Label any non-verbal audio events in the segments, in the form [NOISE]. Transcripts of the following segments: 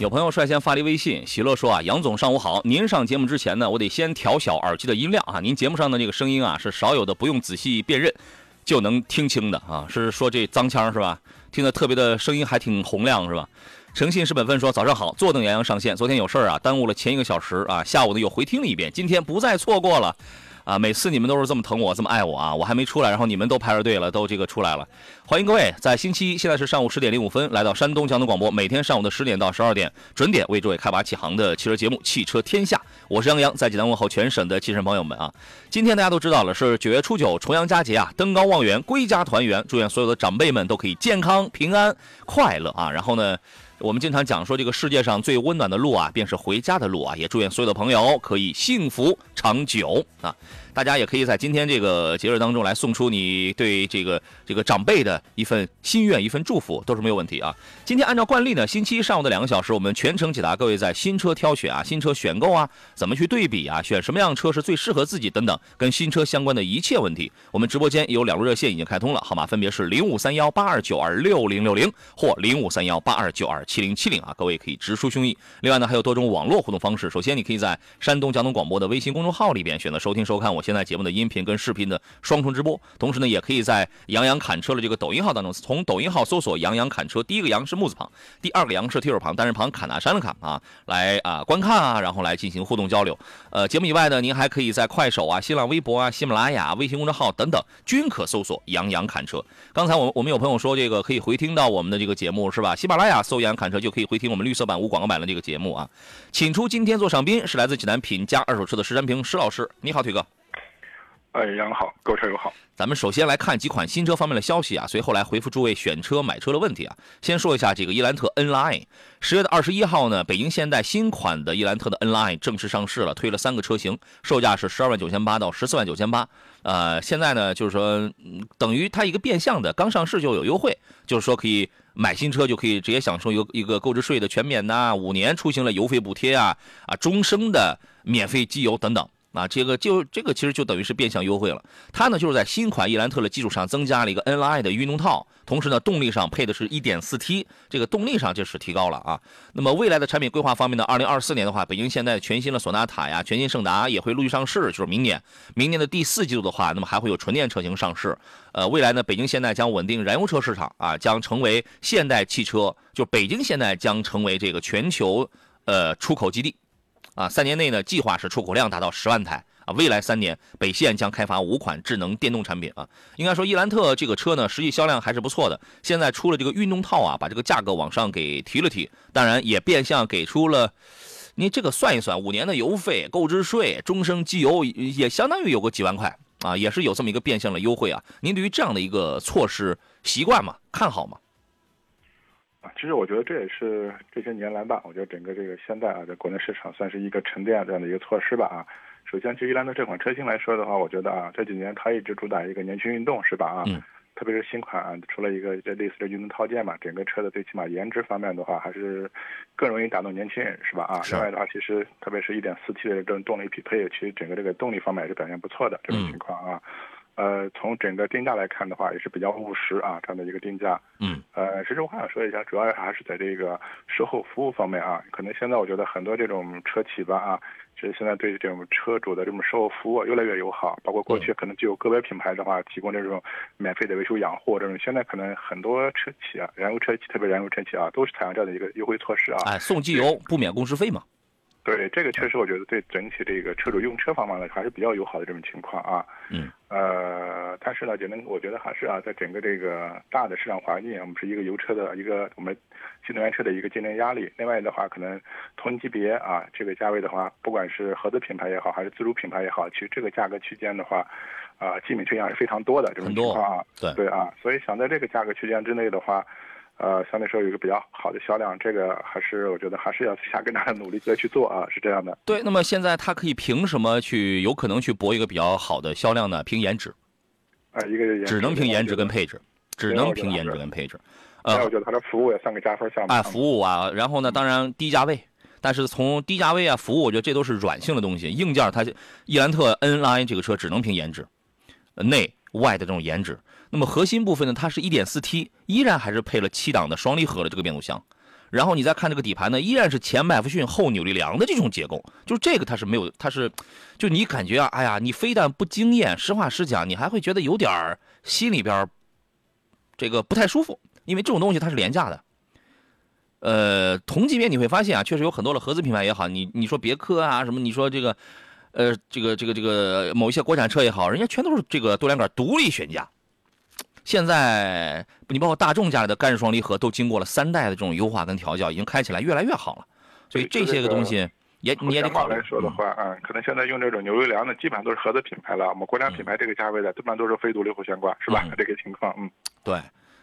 有朋友率先发来微信，喜乐说啊，杨总上午好，您上节目之前呢，我得先调小耳机的音量啊，您节目上的这个声音啊，是少有的不用仔细辨认就能听清的啊，是说这脏腔是吧？听得特别的声音还挺洪亮是吧？诚信是本分说早上好，坐等杨洋上线，昨天有事儿啊，耽误了前一个小时啊，下午呢又回听了一遍，今天不再错过了。啊，每次你们都是这么疼我，这么爱我啊！我还没出来，然后你们都排着队了，都这个出来了。欢迎各位在星期一，现在是上午十点零五分，来到山东交通广播，每天上午的十点到十二点准点为诸位开拔启航的汽车节目《汽车天下》，我是杨洋，在济南问候全省的汽车朋友们啊！今天大家都知道了，是九月初九重阳佳节啊，登高望远，归家团圆，祝愿所有的长辈们都可以健康、平安、快乐啊！然后呢？我们经常讲说，这个世界上最温暖的路啊，便是回家的路啊！也祝愿所有的朋友可以幸福长久啊！大家也可以在今天这个节日当中来送出你对这个这个长辈的一份心愿、一份祝福，都是没有问题啊！今天按照惯例呢，星期一上午的两个小时，我们全程解答各位在新车挑选啊、新车选购啊、怎么去对比啊、选什么样车是最适合自己等等跟新车相关的一切问题。我们直播间有两路热线已经开通了，号码分别是零五三幺八二九二六零六零或零五三幺八二九二。七零七零啊，各位可以直抒胸臆。另外呢，还有多种网络互动方式。首先，你可以在山东交通广播的微信公众号里边选择收听收看我现在节目的音频跟视频的双重直播。同时呢，也可以在杨洋侃车的这个抖音号当中，从抖音号搜索“杨洋侃车”，第一个“杨”是木字旁，第二个“杨”是提手旁，单人旁，侃大山的侃啊，来啊观看啊，然后来进行互动交流。呃，节目以外呢，您还可以在快手啊、新浪微博啊、喜马拉雅、微信公众号等等均可搜索“杨洋侃车”。刚才我我们有朋友说这个可以回听到我们的这个节目是吧？喜马拉雅搜“杨”。侃车就可以回听我们绿色版无广告版的这个节目啊，请出今天做上宾是来自济南品家二手车的石山平石老师，你好，腿哥。哎，杨好，各位车友好。咱们首先来看几款新车方面的消息啊，随后来回复诸位选车买车的问题啊。先说一下这个伊兰特 N Line，十月的二十一号呢，北京现代新款的伊兰特的 N Line 正式上市了，推了三个车型，售价是十二万九千八到十四万九千八。呃，现在呢，就是说等于它一个变相的，刚上市就有优惠，就是说可以买新车就可以直接享受一个一个购置税的全免呐，五年出行的油费补贴啊，啊，终生的免费机油等等。啊，这个就这个其实就等于是变相优惠了。它呢就是在新款伊兰特的基础上增加了一个 NLI 的运动套，同时呢动力上配的是一点四 T，这个动力上就是提高了啊。那么未来的产品规划方面呢，二零二四年的话，北京现代全新的索纳塔呀、全新胜达也会陆续上市，就是明年，明年的第四季度的话，那么还会有纯电车型上市。呃，未来呢，北京现代将稳定燃油车市场啊，将成为现代汽车，就北京现代将成为这个全球呃出口基地。啊，三年内呢，计划是出口量达到十万台啊。未来三年，北线将开发五款智能电动产品啊。应该说，伊兰特这个车呢，实际销量还是不错的。现在出了这个运动套啊，把这个价格往上给提了提，当然也变相给出了，您这个算一算，五年的油费、购置税、终生机油，也相当于有个几万块啊，也是有这么一个变相的优惠啊。您对于这样的一个措施习惯吗？看好吗？啊，其实我觉得这也是这些年来吧，我觉得整个这个现代啊，在国内市场算是一个沉淀这样的一个措施吧啊。首先，就伊兰特这款车型来说的话，我觉得啊，这几年它一直主打一个年轻运动，是吧啊？嗯。特别是新款啊，除了一个这类似的运动套件嘛，整个车的最起码颜值方面的话，还是更容易打动年轻人，是吧啊？另外的话，其实特别是一点四 T 的这种动力匹配，其实整个这个动力方面也是表现不错的这种情况啊。呃，从整个定价来看的话，也是比较务实啊，这样的一个定价。嗯。呃，其实我还想说一下，主要还是在这个售后服务方面啊。可能现在我觉得很多这种车企吧啊，其实现在对这种车主的这种售后服务越来越友好。包括过去可能只有个别品牌的话提供这种免费的维修养护这种，现在可能很多车企啊，燃油车企，特别燃油车企啊，都是采用这样的一个优惠措施啊。哎，送机油不免工时费嘛。对，这个确实我觉得对整体这个车主用车方面呢还是比较友好的这种情况啊。嗯。呃，但是呢，就能我觉得还是啊，在整个这个大的市场环境，我们是一个油车的一个我们新能源车的一个竞争压力。另外的话，可能同级别啊，这个价位的话，不管是合资品牌也好，还是自主品牌也好，其实这个价格区间的话，啊，竞品车型是非常多的这种情况啊。对对啊，所以想在这个价格区间之内的话。呃，相对说有一个比较好的销量，这个还是我觉得还是要下更大的努力再去做啊，是这样的。对，那么现在它可以凭什么去有可能去博一个比较好的销量呢？凭颜值，啊，一个只能凭颜值跟配置，只能凭颜值跟配置。呃，我觉得它的服务也算个加分项目。啊，服务啊，然后呢，当然低价位，但是从低价位啊，服务，我觉得这都是软性的东西，硬件它伊兰特 N Line 这个车只能凭颜值，内外的这种颜值。那么核心部分呢，它是一点四 T，依然还是配了七档的双离合的这个变速箱，然后你再看这个底盘呢，依然是前麦弗逊后扭力梁的这种结构，就是这个它是没有，它是，就你感觉啊，哎呀，你非但不惊艳，实话实讲，你还会觉得有点儿心里边这个不太舒服，因为这种东西它是廉价的。呃，同级别你会发现啊，确实有很多的合资品牌也好，你你说别克啊什么，你说这个，呃，这个这个这个某一些国产车也好，人家全都是这个多连杆独立悬架。现在你包括大众家里的干式双离合都经过了三代的这种优化跟调教，已经开起来越来越好了。所以这些个东西也你也得考虑。来说的话，嗯，可能现在用这种牛油梁的基本上都是合资品牌了。我们国产品牌这个价位的，基本上都是非独立后悬挂，是吧？[LAUGHS] 这个情况，嗯，对，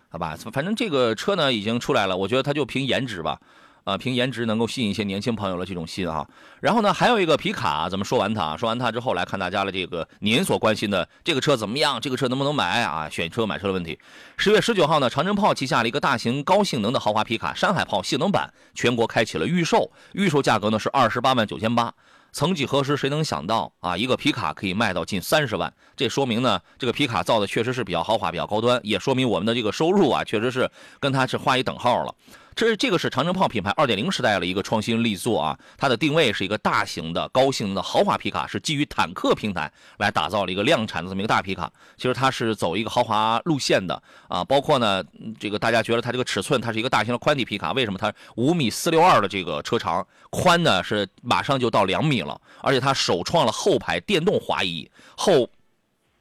好吧，反正这个车呢已经出来了，我觉得它就凭颜值吧。啊，凭颜值能够吸引一些年轻朋友的这种心哈。然后呢，还有一个皮卡，咱们说完它，说完它之后，来看大家的这个您所关心的这个车怎么样？这个车能不能买啊？选车买车的问题。十月十九号呢，长城炮旗下的一个大型高性能的豪华皮卡山海炮性能版全国开启了预售，预售价格呢是二十八万九千八。曾几何时，谁能想到啊，一个皮卡可以卖到近三十万？这说明呢，这个皮卡造的确实是比较豪华、比较高端，也说明我们的这个收入啊，确实是跟它是画一等号了。这这个是长城炮品牌二点零时代的一个创新力作啊，它的定位是一个大型的高性能的豪华皮卡，是基于坦克平台来打造了一个量产的这么一个大皮卡。其实它是走一个豪华路线的啊，包括呢，这个大家觉得它这个尺寸，它是一个大型的宽体皮卡，为什么它五米四六二的这个车长，宽呢是马上就到两米了，而且它首创了后排电动滑移，后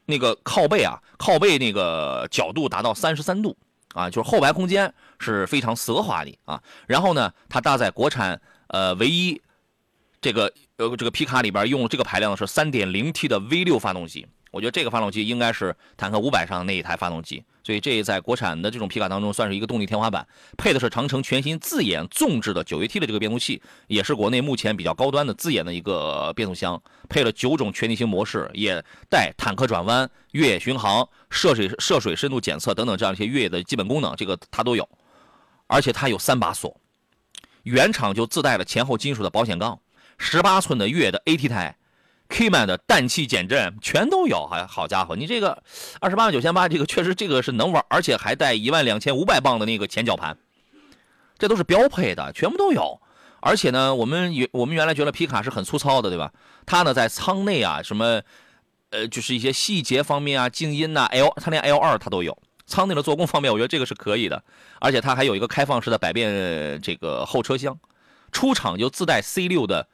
那个靠背啊，靠背那个角度达到三十三度。啊，就是后排空间是非常奢华的啊。然后呢，它搭载国产呃唯一这个呃这个皮卡里边用这个排量的是 3.0T 的 V 六发动机。我觉得这个发动机应该是坦克500上那一台发动机，所以这在国产的这种皮卡当中算是一个动力天花板。配的是长城全新自研纵置的 9AT 的这个变速器，也是国内目前比较高端的自研的一个变速箱。配了九种全地形模式，也带坦克转弯、越野巡航、涉水涉水深度检测等等这样一些越野的基本功能，这个它都有。而且它有三把锁，原厂就自带了前后金属的保险杠，十八寸的越野的 AT 胎。Kman 的氮气减震全都有，还好家伙，你这个二十八万九千八，这个确实这个是能玩，而且还带一万两千五百磅的那个前绞盘，这都是标配的，全部都有。而且呢，我们原我们原来觉得皮卡是很粗糙的，对吧？它呢在舱内啊，什么呃，就是一些细节方面啊，静音呐，L 它连 L 二它都有。舱内的做工方面，我觉得这个是可以的。而且它还有一个开放式的百变这个后车厢，出厂就自带 C 六的。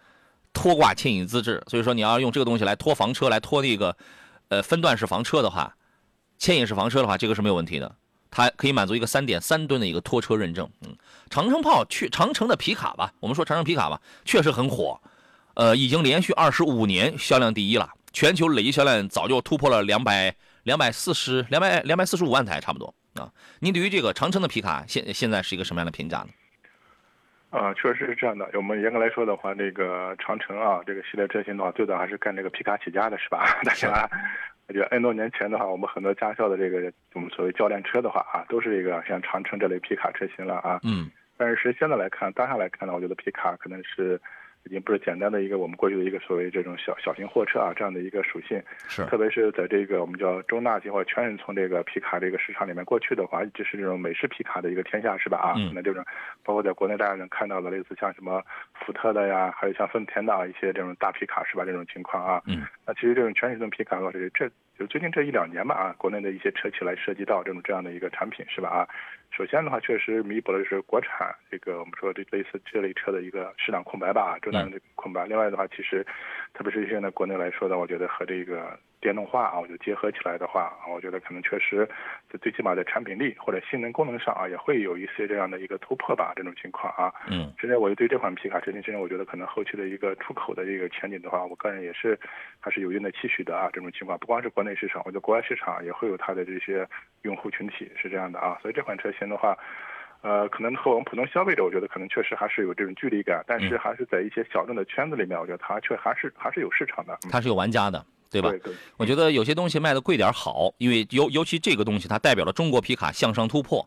拖挂牵引资质，所以说你要用这个东西来拖房车，来拖那个，呃，分段式房车的话，牵引式房车的话，这个是没有问题的，它可以满足一个三点三吨的一个拖车认证。嗯，长城炮去长城的皮卡吧，我们说长城皮卡吧，确实很火，呃，已经连续二十五年销量第一了，全球累计销量早就突破了两百两百四十两百两百四十五万台，差不多啊。您对于这个长城的皮卡现现在是一个什么样的评价呢？啊，确实是这样的。我们严格来说的话，这个长城啊，这个系列车型的话，最早还是干这个皮卡起家的，是吧？[LAUGHS] 大家，我觉得 N 多年前的话，我们很多驾校的这个我们所谓教练车的话啊，都是一个像长城这类皮卡车型了啊。嗯。但是现在来看，当下来看呢，我觉得皮卡可能是。已经不是简单的一个我们过去的一个所谓这种小小型货车啊这样的一个属性，是特别是在这个我们叫中大型或者全是从这个皮卡这个市场里面过去的话，一直是这种美式皮卡的一个天下是吧啊？那这种包括在国内大家能看到的类似像什么福特的呀，还有像丰田的一些这种大皮卡是吧？这种情况啊，嗯，那其实这种全尺寸皮卡的话，这这就最近这一两年吧啊，国内的一些车企来涉及到这种这样的一个产品是吧啊？首先的话，确实弥补了就是国产这个我们说这类似这类车的一个市场空白吧，中大型的空白。另外的话，其实特别是现在国内来说的，我觉得和这个。电动化啊，我觉得结合起来的话啊，我觉得可能确实，在最起码在产品力或者性能功能上啊，也会有一些这样的一个突破吧。这种情况啊，嗯，现在我就对这款皮卡车型，现在我觉得可能后期的一个出口的这个前景的话，我个人也是还是有一定的期许的啊。这种情况不光是国内市场，我觉得国外市场也会有它的这些用户群体是这样的啊。所以这款车型的话。呃，可能和我们普通消费者，我觉得可能确实还是有这种距离感，但是还是在一些小众的圈子里面，我觉得它却还是还是有市场的。它是有玩家的，对吧？我觉得有些东西卖的贵点好，因为尤尤其这个东西，它代表了中国皮卡向上突破，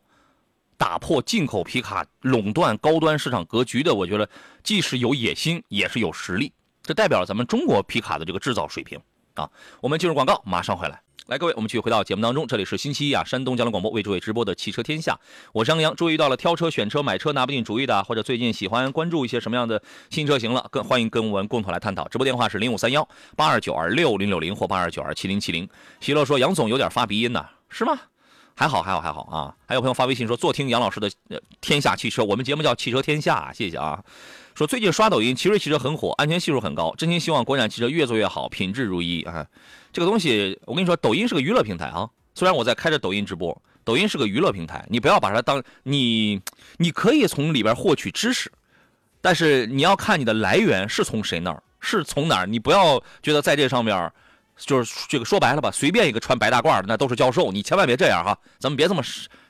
打破进口皮卡垄断高端市场格局的。我觉得既是有野心，也是有实力，这代表了咱们中国皮卡的这个制造水平啊。我们进入广告，马上回来。来，各位，我们继续回到节目当中。这里是星期一啊，山东交通广播为诸位直播的汽车天下，我是杨洋。注意到了挑车、选车、买车拿不定主意的，或者最近喜欢关注一些什么样的新车型了，更欢迎跟我们共同来探讨。直播电话是零五三幺八二九二六零六零或八二九二七零七零。席乐说杨总有点发鼻音呢，是吗？还好，还好，还好啊。还有朋友发微信说坐听杨老师的天下汽车，我们节目叫汽车天下，谢谢啊。说最近刷抖音，奇瑞汽车很火，安全系数很高，真心希望国产汽车越做越好，品质如一啊。这个东西，我跟你说，抖音是个娱乐平台啊。虽然我在开着抖音直播，抖音是个娱乐平台，你不要把它当你，你可以从里边获取知识，但是你要看你的来源是从谁那儿，是从哪儿。你不要觉得在这上面，就是这个说白了吧，随便一个穿白大褂的那都是教授，你千万别这样哈，咱们别这么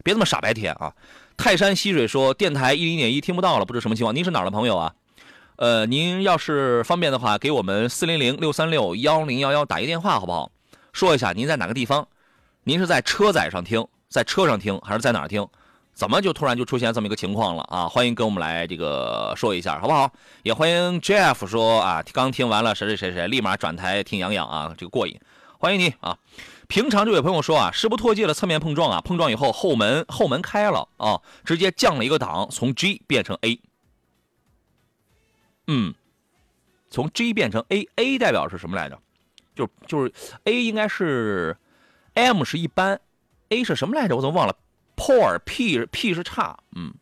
别这么傻白甜啊。泰山溪水说电台一零点一听不到了，不知什么情况。您是哪儿的朋友啊？呃，您要是方便的话，给我们四零零六三六幺零幺幺打一电话，好不好？说一下您在哪个地方？您是在车载上听，在车上听，还是在哪儿听？怎么就突然就出现这么一个情况了啊？欢迎跟我们来这个说一下，好不好？也欢迎 Jeff 说啊，刚听完了谁谁谁谁，立马转台听杨洋啊，这个过瘾。欢迎你啊！平常这位朋友说啊，时不脱界的侧面碰撞啊，碰撞以后后门后门开了啊，直接降了一个档，从 G 变成 A。嗯，从 G 变成 A，A 代表是什么来着？就就是 A 应该是 M 是一般，A 是什么来着？我怎么忘了？Poor，P P 是差，嗯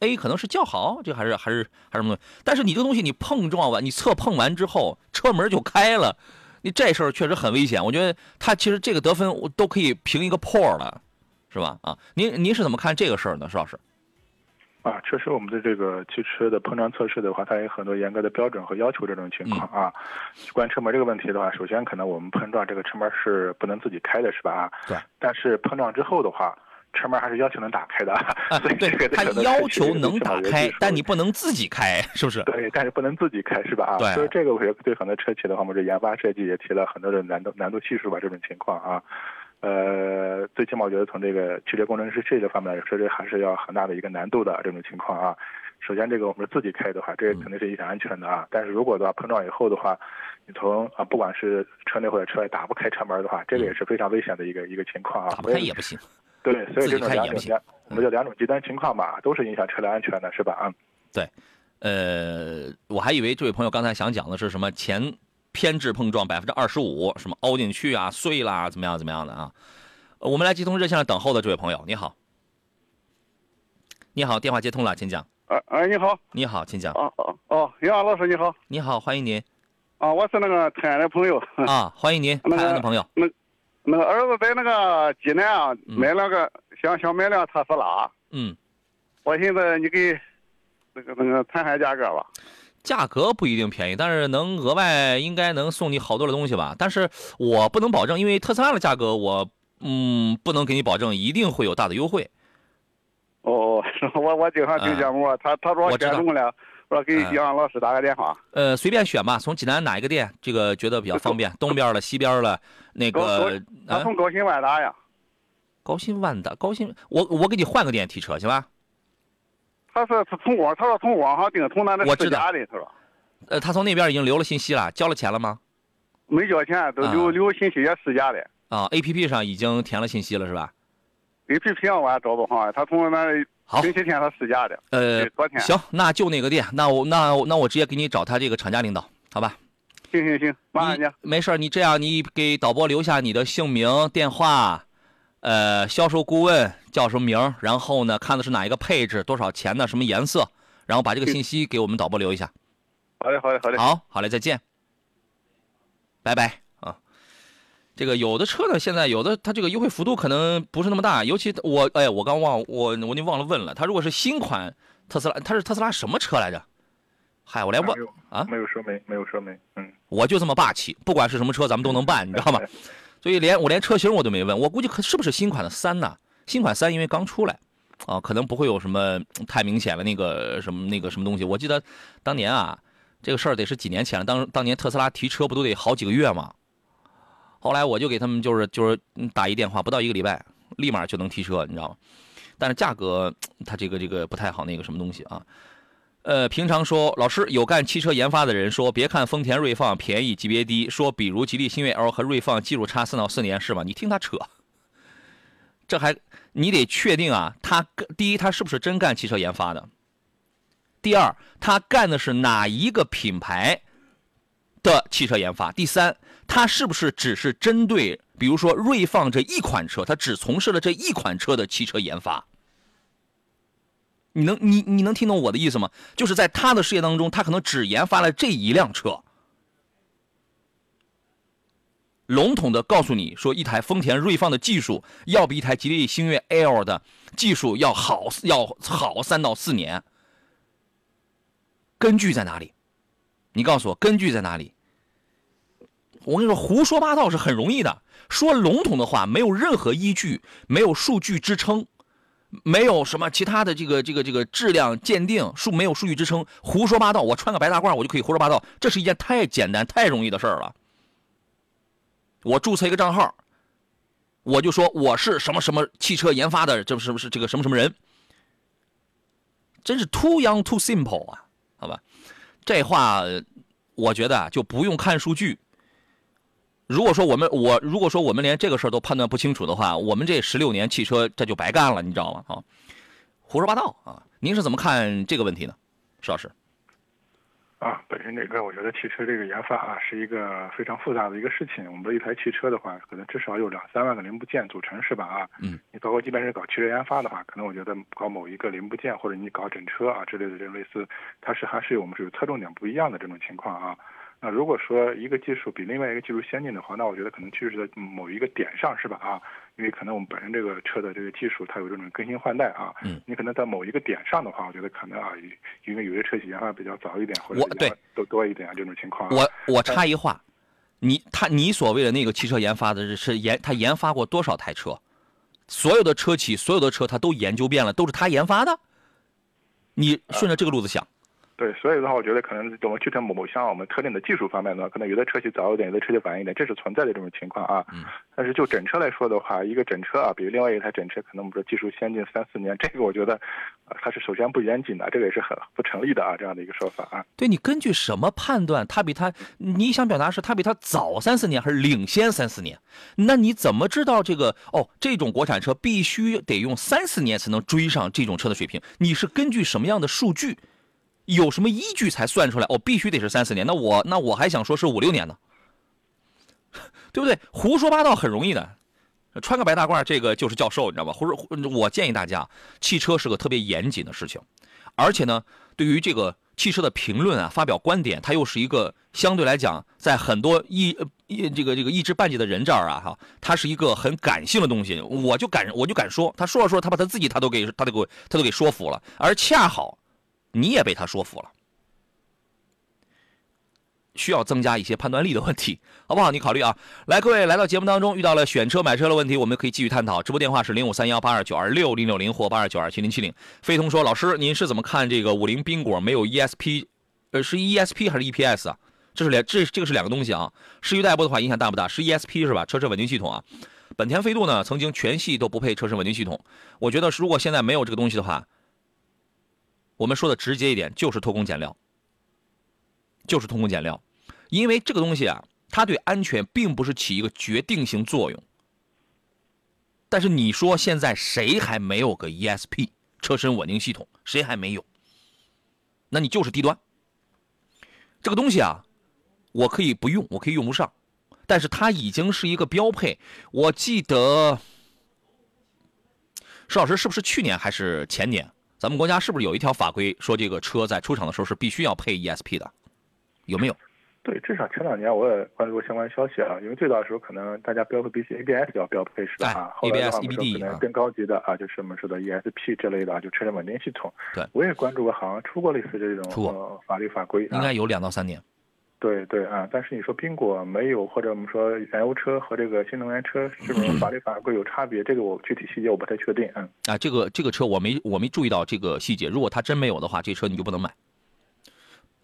，A 可能是较好，这还是还是还是什么东西？但是你这东西你碰撞完，你侧碰完之后，车门就开了，你这事儿确实很危险。我觉得他其实这个得分我都可以评一个 Poor 了，是吧？啊，您您是怎么看这个事儿呢，石老师？啊，确实，我们的这个汽车的碰撞测试的话，它有很多严格的标准和要求。这种情况啊，关于车门这个问题的话，首先可能我们碰撞这个车门是不能自己开的，是吧？啊，对。但是碰撞之后的话，车门还是要求能打开的。啊，[LAUGHS] 对，它要求能打开，但你不能自己开，是不是？对，但是不能自己开，是吧？啊，对。所以这个我觉得对很多车企的话，我们这研发设计也提了很多的难度难度系数吧，这种情况啊。呃，最起码我觉得从这个汽车工程师设计方面来说，这还是要很大的一个难度的这种情况啊。首先，这个我们自己开的话，这肯定是影响安全的啊。但是如果的话碰撞以后的话，你从啊不管是车内或者车外打不开车门的话，这个也是非常危险的一个一个情况啊。打不开也不行。对，所以这种两种两，我们叫两种极端情况吧，都是影响车辆安全的，是吧？啊。对，呃，我还以为这位朋友刚才想讲的是什么前。偏置碰撞百分之二十五，什么凹进去啊、碎啦，怎么样怎么样的啊？我们来接通热线上等候的这位朋友，你好，你好，电话接通了，请讲。哎哎，你好，你好，请讲。哦哦哦，杨老师你好，你好，欢迎您。啊，我是那个泰安的朋友。啊，欢迎您，[LAUGHS] 泰安的朋友。那那个儿子在那个济南啊，买了个想想买辆特斯拉。嗯。我寻思你给那个那个谈谈价格吧。价格不一定便宜，但是能额外应该能送你好多的东西吧？但是我不能保证，因为特斯拉的价格我嗯不能给你保证一定会有大的优惠。哦，[LAUGHS] 我我经常听节目，他他说选中了，我说给杨老师打个电话。呃，随便选吧，从济南哪一个店，这个觉得比较方便，[LAUGHS] 东边了、西边了，那个。啊从高新万达呀。高新万达，高新，我我给你换个店提车行吧？他是他从网，他说从网上订，从咱那私家的，他说。呃，他从那边已经留了信息了，交了钱了吗？没交钱，都留留信息也私家的。啊，A P P 上已经填了信息了是吧？A P P 上我还找不着，他从那星期天他试驾的。呃，昨天。行，那就那个店，那我那那我直接给你找他这个厂家领导，好吧？行行行，麻烦你。没事，你这样你给导播留下你的姓名、电话。呃，销售顾问叫什么名？然后呢，看的是哪一个配置，多少钱的，什么颜色？然后把这个信息给我们导播留一下。好嘞，好嘞，好嘞。好，好嘞，再见。拜拜啊！这个有的车呢，现在有的它这个优惠幅度可能不是那么大，尤其我哎，我刚忘我我就忘了问了，它如果是新款特斯拉，它是特斯拉什么车来着？嗨，我连问啊，没有说没，没有说没，嗯，我就这么霸气，不管是什么车，咱们都能办，你知道吗？[LAUGHS] 所以连我连车型我都没问，我估计可是不是新款的三呢？新款三因为刚出来，啊，可能不会有什么太明显的那个什么那个什么东西。我记得当年啊，这个事儿得是几年前了，当当年特斯拉提车不都得好几个月吗？后来我就给他们就是就是打一电话，不到一个礼拜，立马就能提车，你知道吗？但是价格它这个这个不太好，那个什么东西啊？呃，平常说老师有干汽车研发的人说，别看丰田锐放便宜级别低，说比如吉利星越 L 和锐放技术差四到四年是吧？你听他扯，这还你得确定啊，他第一他是不是真干汽车研发的？第二他干的是哪一个品牌的汽车研发？第三。他是不是只是针对，比如说锐放这一款车，他只从事了这一款车的汽车研发？你能你你能听懂我的意思吗？就是在他的事业当中，他可能只研发了这一辆车。笼统的告诉你说，一台丰田锐放的技术要比一台吉利星越 L 的技术要好，要好三到四年。根据在哪里？你告诉我，根据在哪里？我跟你说，胡说八道是很容易的。说笼统的话，没有任何依据，没有数据支撑，没有什么其他的这个这个这个质量鉴定数，没有数据支撑，胡说八道。我穿个白大褂，我就可以胡说八道，这是一件太简单、太容易的事儿了。我注册一个账号，我就说我是什么什么汽车研发的，这是不是这个什么什么人？真是 too young too simple 啊！好吧，这话我觉得，就不用看数据。如果说我们我如果说我们连这个事儿都判断不清楚的话，我们这十六年汽车这就白干了，你知道吗？啊，胡说八道啊！您是怎么看这个问题呢，石老师？啊，本身这个我觉得汽车这个研发啊是一个非常复杂的一个事情。我们的一台汽车的话，可能至少有两三万个零部件组成，是吧？啊，嗯，你包括即便是搞汽车研发的话，可能我觉得搞某一个零部件或者你搞整车啊之类的这种类似，它是还是我们是有侧重点不一样的这种情况啊。那如果说一个技术比另外一个技术先进的话，那我觉得可能确实在某一个点上是吧？啊，因为可能我们本身这个车的这个技术它有这种更新换代啊。嗯。你可能在某一个点上的话，我觉得可能啊，因为有些车企研发比较早一点或者对都多一点啊这种情况。我我插一话，你他你所谓的那个汽车研发的是研他研发过多少台车？所有的车企所有的车他都研究遍了，都是他研发的？你顺着这个路子想。对，所以的话，我觉得可能我们去成某某像我们特定的技术方面呢，可能有的车企早一点，有的车企晚一点，这是存在的这种情况啊。嗯。但是就整车来说的话，一个整车啊，比如另外一台整车，可能我们说技术先进三四年，这个我觉得，它是首先不严谨的，这个也是很不成立的啊，这样的一个说法啊。对你根据什么判断它比它？你想表达是它比它早三四年，还是领先三四年？那你怎么知道这个？哦，这种国产车必须得用三四年才能追上这种车的水平？你是根据什么样的数据？有什么依据才算出来？哦，必须得是三四年。那我那我还想说是五六年呢，[LAUGHS] 对不对？胡说八道很容易的，穿个白大褂，这个就是教授，你知道吧？胡说，我建议大家，汽车是个特别严谨的事情，而且呢，对于这个汽车的评论啊，发表观点，它又是一个相对来讲，在很多一一这个这个一知半解的人这儿啊，哈，它是一个很感性的东西。我就敢我就敢说，他说着说着，他把他自己他都给他都给他都给说服了，而恰好。你也被他说服了，需要增加一些判断力的问题，好不好？你考虑啊。来，各位来到节目当中，遇到了选车买车的问题，我们可以继续探讨。直播电话是零五三幺八二九二六零六零或八二九二七零七零。飞通说：“老师，您是怎么看这个五菱缤果没有 ESP？呃，是 ESP 还是 EPS 啊？这是两这这个是两个东西啊。市区代步的话影响大不大？是 ESP 是吧？车身稳定系统啊。本田飞度呢，曾经全系都不配车身稳定系统。我觉得如果现在没有这个东西的话。”我们说的直接一点，就是偷工减料，就是偷工减料，因为这个东西啊，它对安全并不是起一个决定性作用。但是你说现在谁还没有个 ESP 车身稳定系统？谁还没有？那你就是低端。这个东西啊，我可以不用，我可以用不上，但是它已经是一个标配。我记得，石老师是不是去年还是前年？咱们国家是不是有一条法规说这个车在出厂的时候是必须要配 ESP 的？有没有？对，至少前两年我也关注过相关消息啊。因为最早的时候可能大家标配必须 ABS 要标配是吧？啊，后来的话我们说可能更高级的啊，就是我们说的 ESP 这类的啊，就车辆稳定系统。对，我也关注过，好像出过类似这种法律法规。应该有两到三年。对对啊，但是你说宾果没有，或者我们说燃油车和这个新能源车是不是法律法规有差别？这个我具体细节我不太确定。嗯啊，这个这个车我没我没注意到这个细节。如果它真没有的话，这车你就不能买。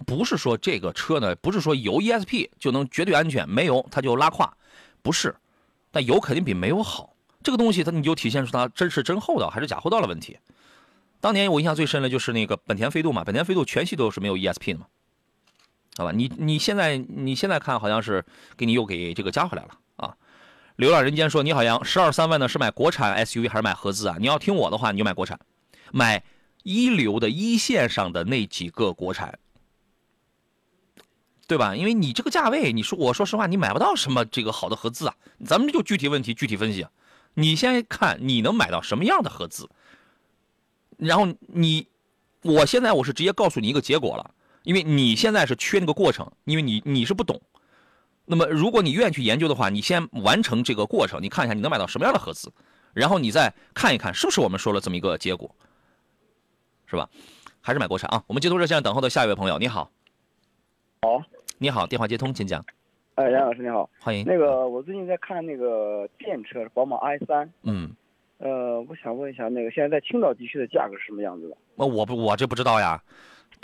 不是说这个车呢，不是说有 ESP 就能绝对安全，没有它就拉胯，不是。但有肯定比没有好。这个东西它你就体现出它真是真厚道还是假厚道的问题。当年我印象最深的就是那个本田飞度嘛，本田飞度全系都是没有 ESP 的嘛。好吧，你你现在你现在看好像是给你又给这个加回来了啊！流浪人间说：“你好杨，十二三万呢是买国产 SUV 还是买合资啊？你要听我的话，你就买国产，买一流的一线上的那几个国产，对吧？因为你这个价位，你说我说实话，你买不到什么这个好的合资啊。咱们就具体问题具体分析，你先看你能买到什么样的合资，然后你，我现在我是直接告诉你一个结果了。”因为你现在是缺那个过程，因为你你是不懂。那么，如果你愿意去研究的话，你先完成这个过程，你看一下你能买到什么样的合资，然后你再看一看是不是我们说了这么一个结果，是吧？还是买国产啊？我们接通热线等候的下一位朋友，你好。好，你好，电话接通，请讲。哎，杨老师你好，欢迎。那个我最近在看那个电车，宝马 i 三。嗯。呃，我想问一下，那个现在在青岛地区的价格是什么样子的？那我不，我这不知道呀。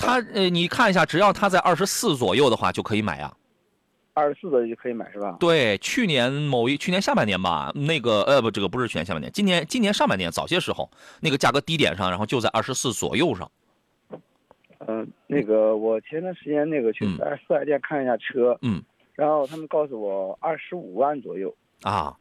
它呃，你看一下，只要它在二十四左右的话，就可以买呀。二十四左右就可以买是吧？对，去年某一去年下半年吧，那个呃不，这个不是去年下半年，今年今年上半年早些时候，那个价格低点上，然后就在二十四左右上。嗯，那个我前段时间那个去四 S 店看一下车，嗯，然后他们告诉我二十五万左右。啊。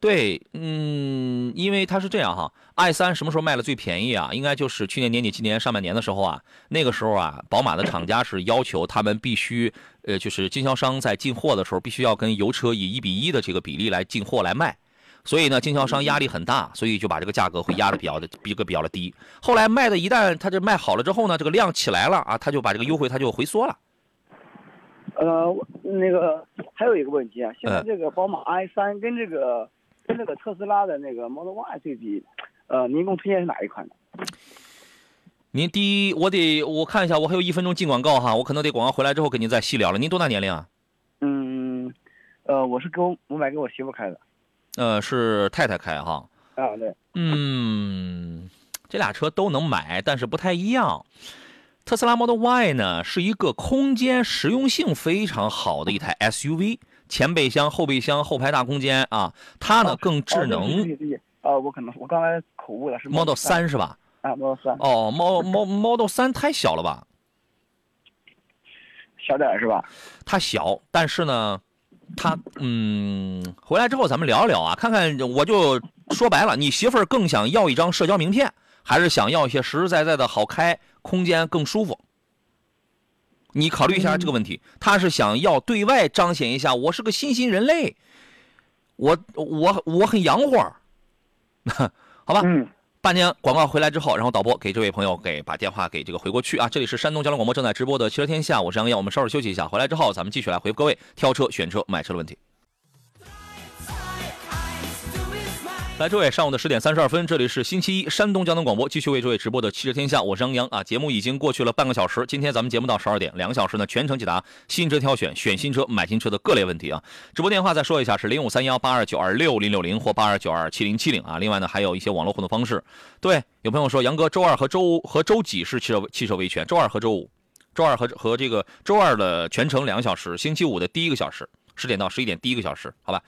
对，嗯，因为它是这样哈，i 三什么时候卖的最便宜啊？应该就是去年年底、今年上半年的时候啊。那个时候啊，宝马的厂家是要求他们必须，呃，就是经销商在进货的时候，必须要跟油车以一比一的这个比例来进货来卖。所以呢，经销商压力很大，所以就把这个价格会压的比较的比个比较的低。后来卖的一旦它这卖好了之后呢，这个量起来了啊，他就把这个优惠他就回缩了。呃，那个还有一个问题啊，现在这个宝马 i 三跟这个。跟那个特斯拉的那个 Model Y 对比，呃，您更推荐是哪一款呢？您第一，我得我看一下，我还有一分钟进广告哈，我可能得广告回来之后跟您再细聊了。您多大年龄啊？嗯，呃，我是给我我买给我媳妇开的。呃，是太太开哈。啊，对。嗯，这俩车都能买，但是不太一样。特斯拉 Model Y 呢，是一个空间实用性非常好的一台 SUV。前备箱、后备箱、后排大空间啊，它呢更智能。啊，我可能我刚才口误了，是 Model 三是吧？啊，Model 三。哦，Model Model 三太小了吧？小点是吧？它小，但是呢，它嗯，回来之后咱们聊一聊啊，看看我就说白了，你媳妇儿更想要一张社交名片，还是想要一些实实在在的好开，空间更舒服？你考虑一下这个问题，他是想要对外彰显一下，我是个新型人类，我我我很洋货，[LAUGHS] 好吧？嗯。半年广告回来之后，然后导播给这位朋友给把电话给这个回过去啊。这里是山东交通广播正在直播的汽车天下，我是杨洋，我们稍事休息一下，回来之后咱们继续来回复各位挑车、选车、买车的问题。来，诸位，上午的十点三十二分，这里是星期一，山东交通广播继续为诸位直播的汽车天下，我是杨洋啊。节目已经过去了半个小时，今天咱们节目到十二点，两个小时呢，全程解答新车挑选、选新车、买新车的各类问题啊。直播电话再说一下是零五三幺八二九二六零六零或八二九二七零七零啊。另外呢，还有一些网络互动方式。对，有朋友说杨哥，周二和周和周几是汽车汽车维权？周二和周五，周二和和这个周二的全程两个小时，星期五的第一个小时，十点到十一点第一个小时，好吧？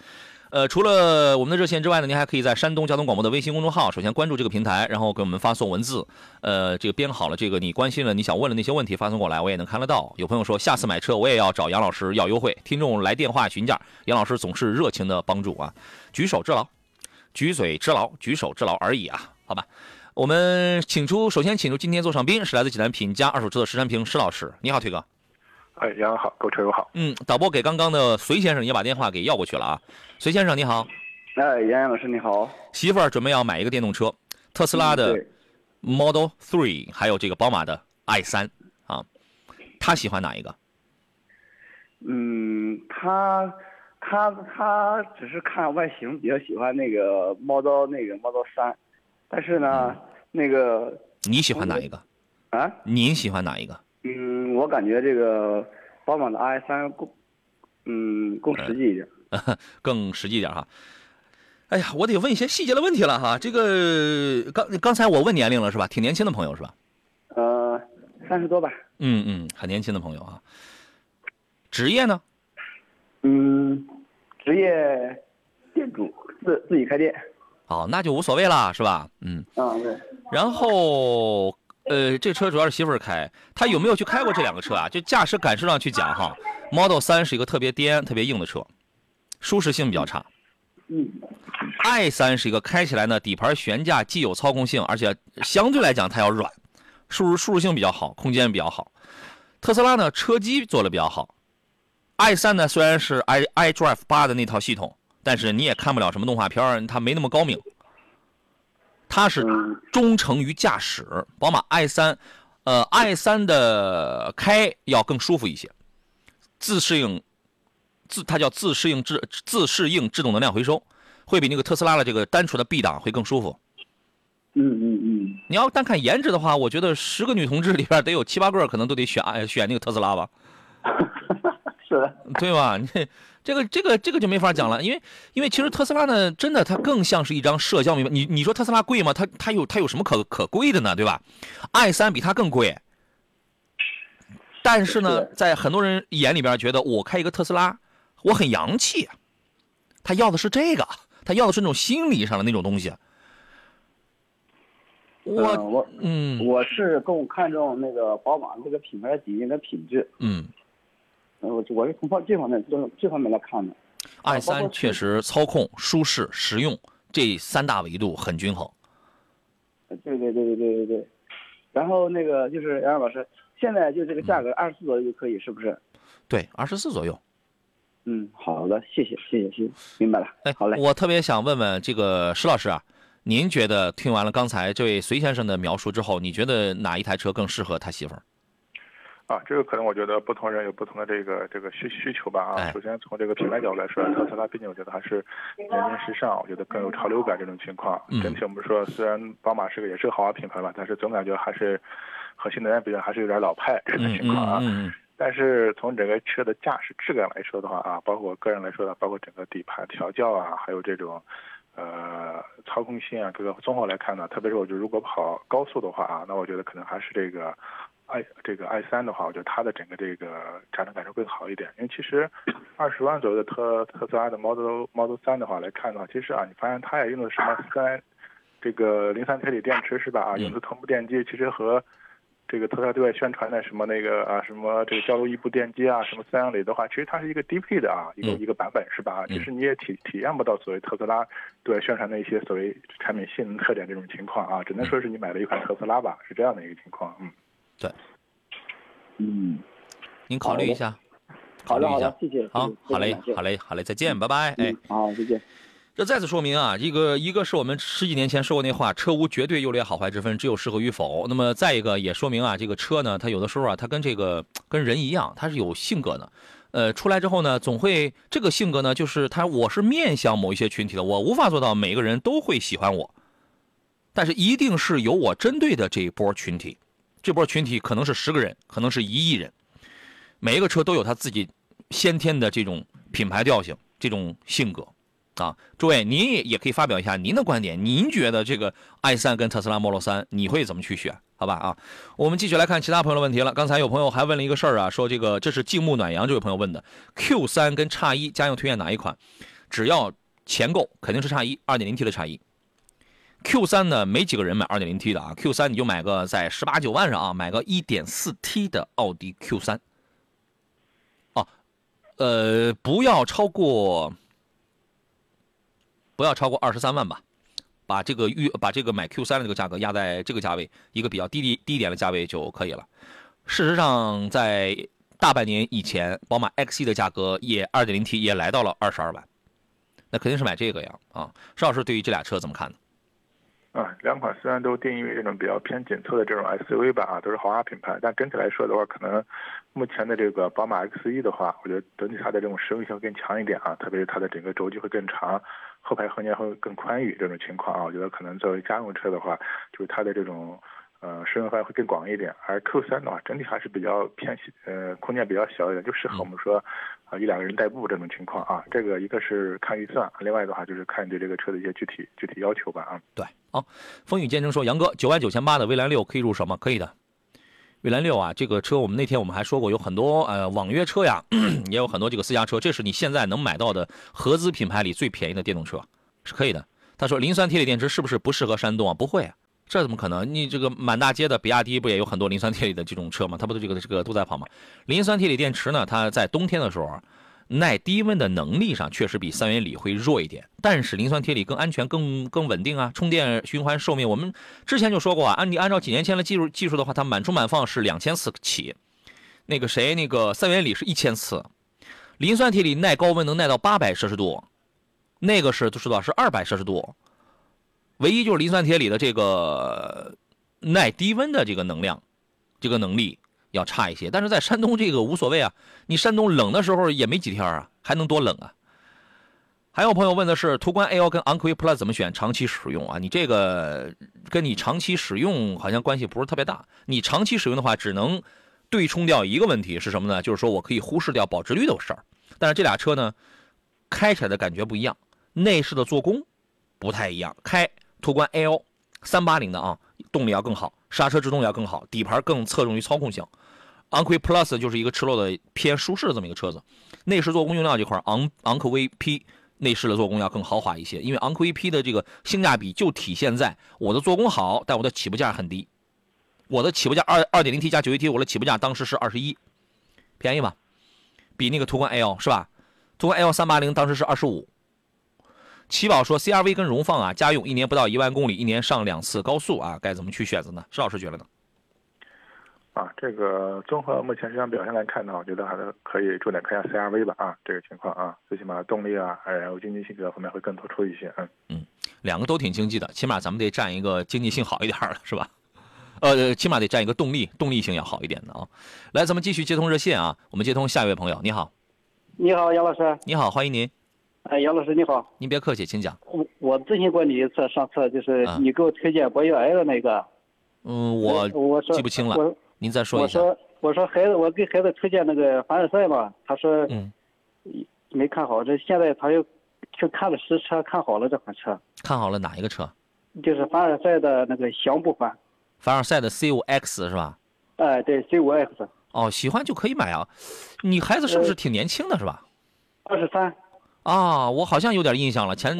呃，除了我们的热线之外呢，您还可以在山东交通广播的微信公众号，首先关注这个平台，然后给我们发送文字，呃，这个编好了这个你关心了、你想问的那些问题发送过来，我也能看得到。有朋友说下次买车我也要找杨老师要优惠，听众来电话询价，杨老师总是热情的帮助啊，举手之劳，举嘴之劳，举手之劳而已啊，好吧。我们请出，首先请出今天座上宾是来自济南品家二手车的石山平石老师，你好，腿哥。哎，杨好，各位车友好。嗯，导播给刚刚的隋先生也把电话给要过去了啊。隋先生你好。哎，杨洋老师你好。媳妇儿准备要买一个电动车，特斯拉的 Model Three，还有这个宝马的 i 三啊，他喜欢哪一个？嗯，他他他只是看外形比较喜欢那个 Model 那个 Model 三，但是呢，那个你喜欢哪一个？啊？您喜欢哪一个？嗯，我感觉这个宝马的 i 三更，嗯，更实际一点，[LAUGHS] 更实际一点哈。哎呀，我得问一些细节的问题了哈。这个刚刚才我问年龄了是吧？挺年轻的朋友是吧？呃，三十多吧。嗯嗯，很年轻的朋友啊。职业呢？嗯，职业店主，自自己开店。哦，那就无所谓了，是吧？嗯。啊，对。然后，呃，这车主要是媳妇儿开，他有没有去开过这两个车啊？就驾驶感受上去讲哈，Model 三是一个特别颠、特别硬的车，舒适性比较差。嗯。i 三是一个开起来呢，底盘悬架既有操控性，而且相对来讲它要软，舒舒适性比较好，空间比较好。特斯拉呢，车机做的比较好。i 三呢，虽然是 i iDrive 八的那套系统，但是你也看不了什么动画片它没那么高明。它是忠诚于驾驶。宝马 i 三，呃，i 三的开要更舒服一些，自适应，自它叫自适应制自适应制动能量回收。会比那个特斯拉的这个单纯的 B 档会更舒服。嗯嗯嗯。你要单看颜值的话，我觉得十个女同志里边得有七八个可能都得选选那个特斯拉吧。[LAUGHS] 是的。对吧？你这个这个这个就没法讲了，因为因为其实特斯拉呢，真的它更像是一张社交名片。你你说特斯拉贵吗？它它有它有什么可可贵的呢？对吧？i 三比它更贵。但是呢，在很多人眼里边觉得我开一个特斯拉，我很洋气。他要的是这个。他要的是那种心理上的那种东西。我我嗯，我是更看重那个宝马这个品牌底蕴跟品质。嗯，我我是从方这方面这这方面来看的。i 三确实操控、舒适、实用这三大维度很均衡。对对对对对对对。然后那个就是杨老师，现在就这个价格二十四左右就可以，是不是？对，二十四左右。嗯，好的，谢谢，谢谢，谢谢，明白了。哎，好嘞。我特别想问问这个石老师啊，您觉得听完了刚才这位隋先生的描述之后，你觉得哪一台车更适合他媳妇儿？啊，这个可能我觉得不同人有不同的这个这个需需求吧啊。首先从这个品牌角度来说，特斯拉毕竟我觉得还是年轻时尚，我觉得更有潮流感这种情况。整体我们说，虽然宝马是个也是个豪华品牌吧，但是总感觉还是和新能源比较还是有点老派这种情况啊。但是从整个车的驾驶质感来说的话啊，包括我个人来说的，包括整个底盘调教啊，还有这种，呃，操控性啊，各个综合来看呢，特别是我觉得如果跑高速的话啊，那我觉得可能还是这个，i 这个 i 三的话，我觉得它的整个这个驾乘感受更好一点。因为其实 [COUGHS] 二十万左右的特特斯拉的 Model Model 三的话来看的话，其实啊，你发现它也用的什么三，这个磷酸铁锂电池是吧？啊，用的同步电机，其实和这个特斯拉对外宣传的什么那个啊什么这个交流异步电机啊什么三阳锂的话，其实它是一个低配的啊一个一个版本是吧？其实你也体体验不到所谓特斯拉对外宣传的一些所谓产品性能特点这种情况啊，只能说是你买了一款特斯拉吧，是这样的一个情况。嗯，对，嗯，您考虑一下，考虑一下，谢谢。好，好嘞，好嘞，好嘞，再见，拜拜。哎，好，再见。这再次说明啊，一个一个是我们十几年前说过那话，车无绝对优劣好坏之分，只有适合与否。那么再一个也说明啊，这个车呢，它有的时候啊，它跟这个 [LAUGHS] 跟人一样，它是有性格的。呃，出来之后呢，总会这个性格呢，就是它我是面向某一些群体的，我无法做到每个人都会喜欢我，但是一定是有我针对的这一波群体，这波群体可能是十个人，可能是一亿人，每一个车都有它自己先天的这种品牌调性，这种性格。啊，诸位，您也也可以发表一下您的观点。您觉得这个 i 三跟特斯拉 Model 三，你会怎么去选？好吧啊，我们继续来看其他朋友的问题了。刚才有朋友还问了一个事儿啊，说这个这是静沐暖阳这位朋友问的，Q 三跟叉一家用推荐哪一款？只要钱够，肯定是叉一，二点零 T 的叉一。Q 三呢，没几个人买二点零 T 的啊。Q 三你就买个在十八九万上啊，买个一点四 T 的奥迪 Q 三。哦，呃，不要超过。不要超过二十三万吧，把这个预把这个买 Q 三的这个价格压在这个价位，一个比较低低低一点的价位就可以了。事实上，在大半年以前，宝马 X 的价格也二点零 T 也来到了二十二万，那肯定是买这个呀啊！邵老师对于这俩车怎么看呢？啊，两款虽然都定义为这种比较偏紧凑的这种 SUV 吧，啊，都是豪华品牌，但整体来说的话，可能目前的这个宝马 X1 的话，我觉得整体它的这种实用性更强一点啊，特别是它的整个轴距会更长，后排空间会更宽裕这种情况啊，我觉得可能作为家用车的话，就是它的这种呃，适用范围会更广一点。而 Q 三的话，整体还是比较偏呃，空间比较小一点，就适合我们说啊一两个人代步这种情况啊。这个一个是看预算，另外的话就是看你对这个车的一些具体具体要求吧啊。对，好，风雨兼程说，杨哥，九万九千八的蔚蓝六可以入手吗？可以的。蔚蓝六啊，这个车我们那天我们还说过，有很多呃网约车呀，[CLEARS THROAT] 也有很多这个私家车，这是你现在能买到的合资品牌里最便宜的电动车，是可以的。他说磷酸铁锂电池是不是不适合山东啊？不会，这怎么可能？你这个满大街的比亚迪不也有很多磷酸铁锂的这种车吗？它不都这个这个都在跑吗？磷酸铁锂电池呢，它在冬天的时候。耐低温的能力上确实比三元锂会弱一点，但是磷酸铁锂更安全、更更稳定啊！充电循环寿命，我们之前就说过啊，按你按照几年前的技术技术的话，它满充满放是两千次起，那个谁，那个三元锂是一千次，磷酸铁锂耐高温能耐到八百摄氏度，那个是都知道是二百摄氏度，唯一就是磷酸铁锂的这个耐低温的这个能量，这个能力。要差一些，但是在山东这个无所谓啊，你山东冷的时候也没几天啊，还能多冷啊？还有朋友问的是途观 L 跟昂科威 Plus 怎么选长期使用啊？你这个跟你长期使用好像关系不是特别大。你长期使用的话，只能对冲掉一个问题是什么呢？就是说我可以忽视掉保值率的事儿。但是这俩车呢，开起来的感觉不一样，内饰的做工不太一样。开途观 L 三八零的啊，动力要更好，刹车制动要更好，底盘更侧重于操控性。昂科威 Plus 就是一个赤裸的偏舒适的这么一个车子，内饰做工用料这块，昂昂科威 P 内饰的做工要更豪华一些，因为昂科威 P 的这个性价比就体现在我的做工好，但我的起步价很低。我的起步价二二点零 T 加九 AT，我的起步价当时是二十一，便宜吧？比那个途观 L 是吧？途观 L 三八零当时是二十五。奇宝说 CRV 跟荣放啊，家用一年不到一万公里，一年上两次高速啊，该怎么去选择呢？石老师觉得呢？啊，这个综合目前市场表现来看呢，我觉得还是可以重点看一下 CRV 吧。啊，这个情况啊，最起码动力啊，还有经济性这个方面会更突出一些。嗯嗯，两个都挺经济的，起码咱们得占一个经济性好一点的，是吧？呃，起码得占一个动力，动力性要好一点的啊。来，咱们继续接通热线啊，我们接通下一位朋友，你好。你好，杨老师。你好，欢迎您。哎，杨老师你好。您别客气，请讲。我我咨询过你一次，上次就是你给我推荐博越 L 的那个。嗯，我我记不清了。您再说一下。我说我说孩子，我给孩子推荐那个凡尔赛嘛，他说嗯，没看好。这现在他又去看了实车，看好了这款车。看好了哪一个车？就是凡尔赛的那个翔部款。凡尔赛的 C 五 X 是吧？哎，对，C 五 X。哦，喜欢就可以买啊。你孩子是不是挺年轻的，是吧？二十三。啊，我好像有点印象了，前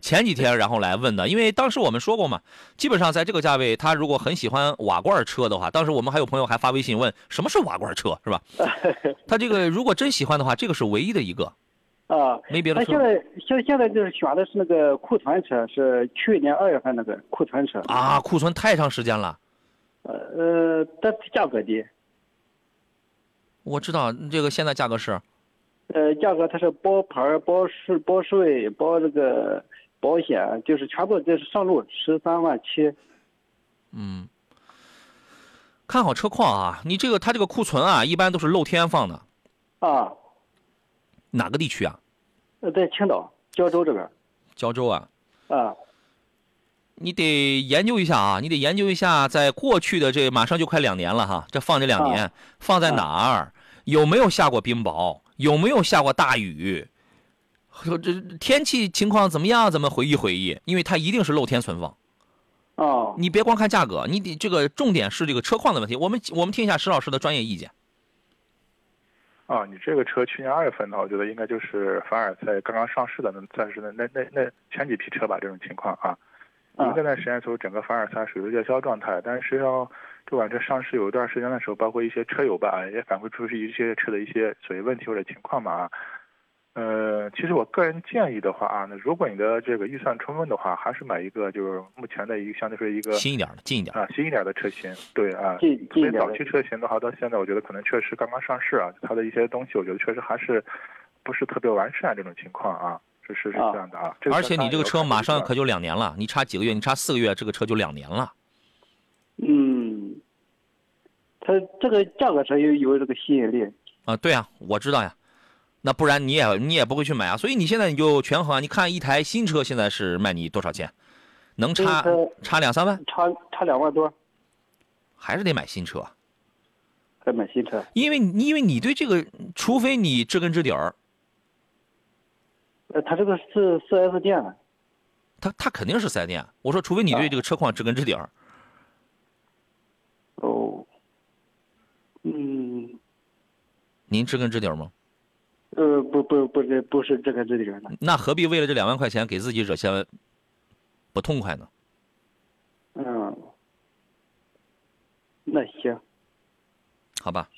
前几天然后来问的，因为当时我们说过嘛，基本上在这个价位，他如果很喜欢瓦罐车的话，当时我们还有朋友还发微信问什么是瓦罐车，是吧？[LAUGHS] 他这个如果真喜欢的话，这个是唯一的一个啊，没别的车。他现在现现在就是选的是那个库存车，是去年二月份那个库存车啊，库存太长时间了。呃呃，但价格低。我知道这个现在价格是。呃，价格它是包牌、包税、包税、包这个保险，就是全部就是上路十三万七。嗯，看好车况啊！你这个它这个库存啊，一般都是露天放的。啊。哪个地区啊？呃，在青岛胶州这边。胶州啊。啊。你得研究一下啊！你得研究一下，在过去的这马上就快两年了哈，这放这两年放在哪儿？有没有下过冰雹？有没有下过大雨？这天气情况怎么样？咱们回忆回忆，因为它一定是露天存放。哦，你别光看价格，你得这个重点是这个车况的问题。我们我们听一下石老师的专业意见。啊，你这个车去年二月份呢，我觉得应该就是凡尔赛刚刚上市的那算是那那那那前几批车吧，这种情况啊。应该在实验时候，整个凡尔赛属于热销状态，但是实际上。这款车上市有一段时间的时候，包括一些车友吧，也反馈出是一些车的一些所谓问题或者情况嘛。呃，其实我个人建议的话啊，那如果你的这个预算充分的话，还是买一个就是目前的一个相对说一个新一点的、近一点啊，新一点的车型。对啊，近近早期车型的话，到现在我觉得可能确实刚刚上市啊，它的一些东西我觉得确实还是不是特别完善这种情况啊，是是是这样的啊。而且你这个车马上可就两年了，你差几个月？你差四个月，这个车就两年了。嗯它这个价格上有有这个吸引力啊，对啊，我知道呀，那不然你也你也不会去买啊，所以你现在你就权衡啊，你看一台新车现在是卖你多少钱，能差差两三万？差差两万多，还是得买新车。再买新车？因为因为你对这个，除非你知根知底儿。呃，他这个是四 S 店。他他肯定是四 S 店。我说，除非你对这个车况知根知底儿。哦。嗯。您知根知底儿吗？呃，不不不是不是知根知底儿的。那何必为了这两万块钱给自己惹些不痛快呢？嗯。那行。好吧。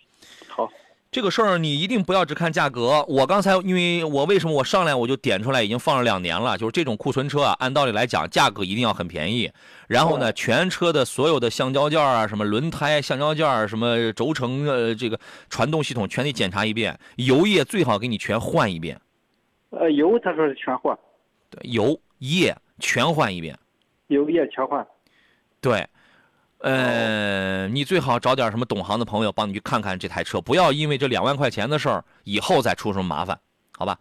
好。这个事儿你一定不要只看价格。我刚才因为我为什么我上来我就点出来，已经放了两年了，就是这种库存车啊，按道理来讲价格一定要很便宜。然后呢，全车的所有的橡胶件啊，什么轮胎、橡胶件什么轴承呃，这个传动系统全得检查一遍，油液最好给你全换一遍。呃，油他说是全换。对，油液全换一遍。油液全换。对。呃，你最好找点什么懂行的朋友帮你去看看这台车，不要因为这两万块钱的事儿以后再出什么麻烦，好吧？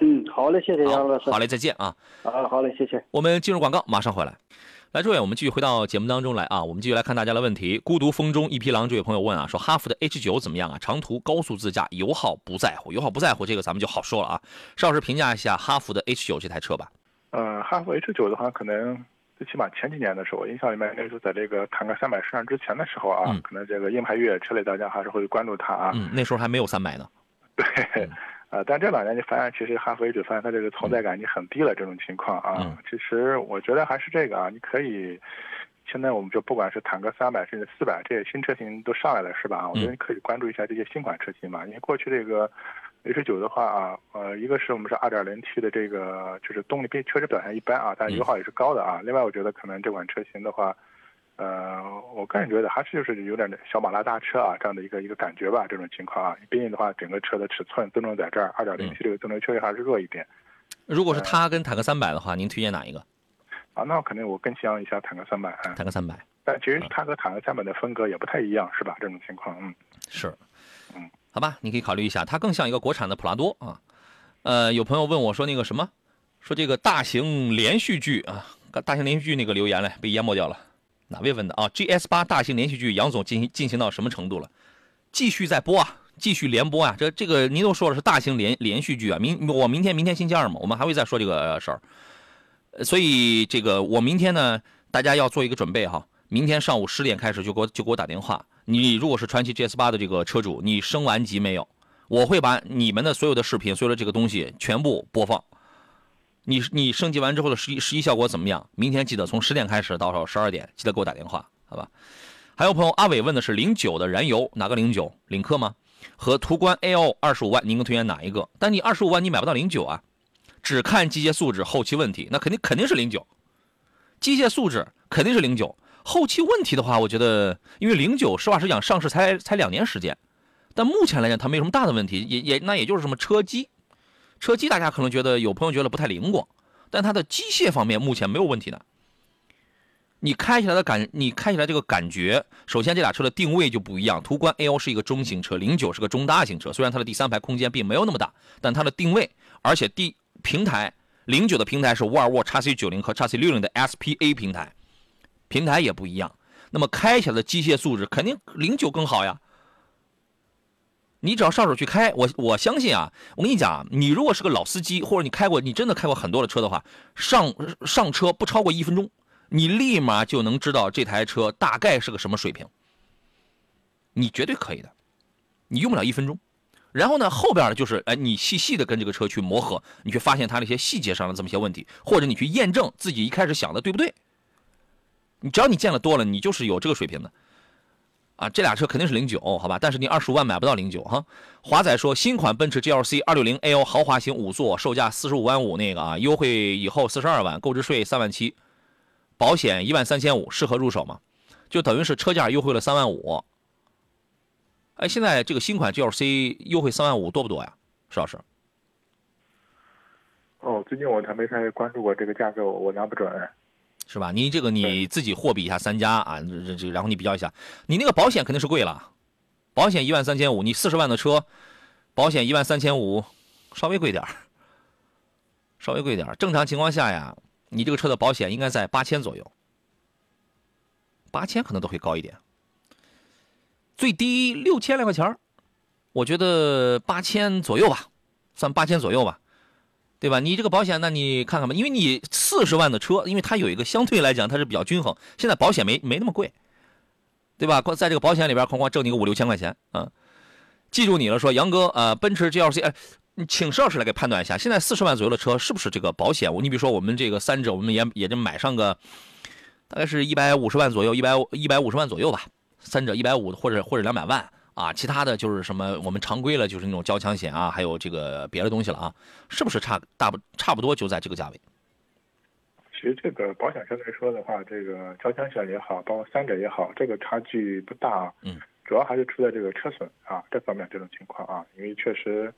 嗯，好嘞，谢谢杨老师。好嘞，再见啊。啊，好嘞，谢谢。我们进入广告，马上回来。来，诸位，我们继续回到节目当中来啊。我们继续来看大家的问题。孤独风中一匹狼，这位朋友问啊，说哈弗的 H 九怎么样啊？长途高速自驾，油耗不在乎，油耗不在乎，这个咱们就好说了啊。邵老师评价一下哈弗的 H 九这台车吧。呃，哈弗 H 九的话，可能。最起码前几年的时候，我印象里面那时候在这个坦克三百上市之前的时候啊，可能这个硬派越野车类大家还是会关注它啊。嗯，那时候还没有三百呢。[LAUGHS] 对，啊，但这两年你发现，其实哈弗 H 发现它这个存在感已经很低了，这种情况啊。其实我觉得还是这个啊，你可以，现在我们就不管是坦克三百甚至四百这些新车型都上来了是吧？我觉得你可以关注一下这些新款车型嘛，因为过去这个。H 九的话啊，呃，一个是我们是 2.0T 的这个，就是动力确实表现一般啊，但油耗也是高的啊。另外，我觉得可能这款车型的话，呃，我个人觉得还是就是有点小马拉大车啊这样的一个一个感觉吧。这种情况啊，毕竟的话，整个车的尺寸增重在这儿，2.0T 这个增重确实还是弱一点。如果是它跟坦克三百的话，您推荐哪一个？啊，那肯定我更倾向一下坦克三百。坦克三百。但其实它和坦克三百的风格也不太一样，是吧？这种情况，嗯，是，嗯。好吧，你可以考虑一下，它更像一个国产的普拉多啊。呃，有朋友问我说那个什么，说这个大型连续剧啊，大型连续剧那个留言嘞被淹没掉了。哪位问的啊？GS 八大型连续剧杨总进行进行到什么程度了？继续在播啊，继续连播啊。这这个您都说了是大型连连续剧啊，明我明天明天星期二嘛，我们还会再说这个事儿。所以这个我明天呢，大家要做一个准备哈，明天上午十点开始就给我就给我打电话。你如果是传祺 GS 八的这个车主，你升完级没有？我会把你们的所有的视频、所有的这个东西全部播放。你你升级完之后的实实际效果怎么样？明天记得从十点开始到时候十二点，记得给我打电话，好吧？还有朋友阿伟问的是零九的燃油，哪个零九？领克吗？和途观 L 二十五万，您更推荐哪一个？但你二十五万你买不到零九啊，只看机械素质、后期问题，那肯定肯定是零九。机械素质肯定是零九。后期问题的话，我觉得，因为零九实话实讲上市才才两年时间，但目前来讲它没什么大的问题，也也那也就是什么车机，车机大家可能觉得有朋友觉得不太灵光，但它的机械方面目前没有问题的。你开起来的感，你开起来这个感觉，首先这俩车的定位就不一样，途观 L 是一个中型车，零九是个中大型车，虽然它的第三排空间并没有那么大，但它的定位，而且第平台零九的平台是沃尔沃 x C 九零和 x C 六零的 SPA 平台。平台也不一样，那么开起来的机械素质肯定零九更好呀。你只要上手去开，我我相信啊，我跟你讲，你如果是个老司机，或者你开过，你真的开过很多的车的话，上上车不超过一分钟，你立马就能知道这台车大概是个什么水平。你绝对可以的，你用不了一分钟。然后呢，后边呢就是，哎，你细细的跟这个车去磨合，你去发现它那些细节上的这么些问题，或者你去验证自己一开始想的对不对。你只要你见了多了，你就是有这个水平的，啊，这俩车肯定是零九，好吧？但是你二十五万买不到零九哈。华仔说，新款奔驰 GLC 二六零 L 豪华型五座，售价四十五万五那个啊，优惠以后四十二万，购置税三万七，保险一万三千五，适合入手吗？就等于是车价优惠了三万五。哎，现在这个新款 GLC 优惠三万五多不多呀，石老师？哦，最近我才没太关注过这个价格，我拿不准。是吧？你这个你自己货比一下三家啊，这这然后你比较一下，你那个保险肯定是贵了，保险一万三千五，你四十万的车，保险一万三千五，稍微贵点稍微贵点正常情况下呀，你这个车的保险应该在八千左右，八千可能都会高一点。最低六千来块钱我觉得八千左右吧，算八千左右吧，对吧？你这个保险，那你看看吧，因为你四十万的车，因为它有一个相对来讲它是比较均衡，现在保险没没那么贵，对吧？光在这个保险里边，哐哐挣你个五六千块钱，嗯，记住你了，说杨哥，呃，奔驰 GLC，哎，你请石老师来给判断一下，现在四十万左右的车是不是这个保险？我你比如说我们这个三者，我们也也就买上个，大概是一百五十万左右，一百一百五十万左右吧，三者一百五或者或者两百万。啊，其他的就是什么我们常规了，就是那种交强险啊，还有这个别的东西了啊，是不是差大不差不多就在这个价位？其实这个保险相对来说的话，这个交强险也好，包括三者也好，这个差距不大。嗯，主要还是出在这个车损啊这方面这种情况啊，因为确实，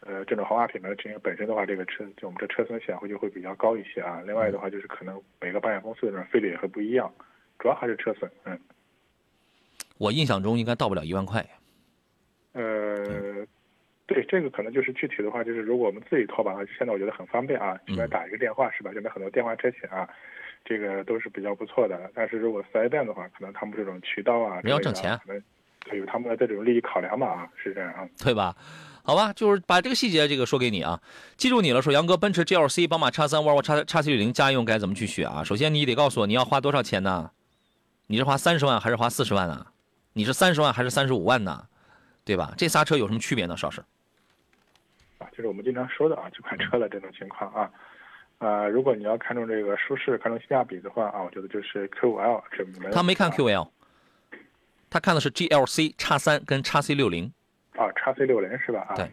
呃，这种豪华品牌的车型本身的话，这个车就我们这车损险会就会比较高一些啊。另外的话，就是可能每个保险公司的这种费率也会不一样，主要还是车损。嗯，我印象中应该到不了一万块。呃，对，这个可能就是具体的话，就是如果我们自己投保的话，现在我觉得很方便啊，随便打一个电话是吧？现在很多电话车险啊，这个都是比较不错的。但是如果四 S 店的话，可能他们这种渠道啊，要挣钱，可能有他们的这种利益考量吧啊，是这样啊，对吧？好吧，就是把这个细节这个说给你啊，记住你了。说杨哥，奔驰 GLC、宝马叉三、沃尔沃叉叉 C 六零家用该怎么去选啊？首先你得告诉我你要花多少钱呢？你是花三十万还是花四十万呢？你是三十万还是三十五万呢？对吧？这仨车有什么区别呢？邵师啊，就是我们经常说的啊，这款车的这种情况啊，啊，如果你要看中这个舒适、看中性价比的话啊，我觉得就是 Q 五 L，这没。他没看 Q 五 L，他看的是 GLC 叉三跟叉 C 六零。啊，叉 C 六零是吧？啊，对。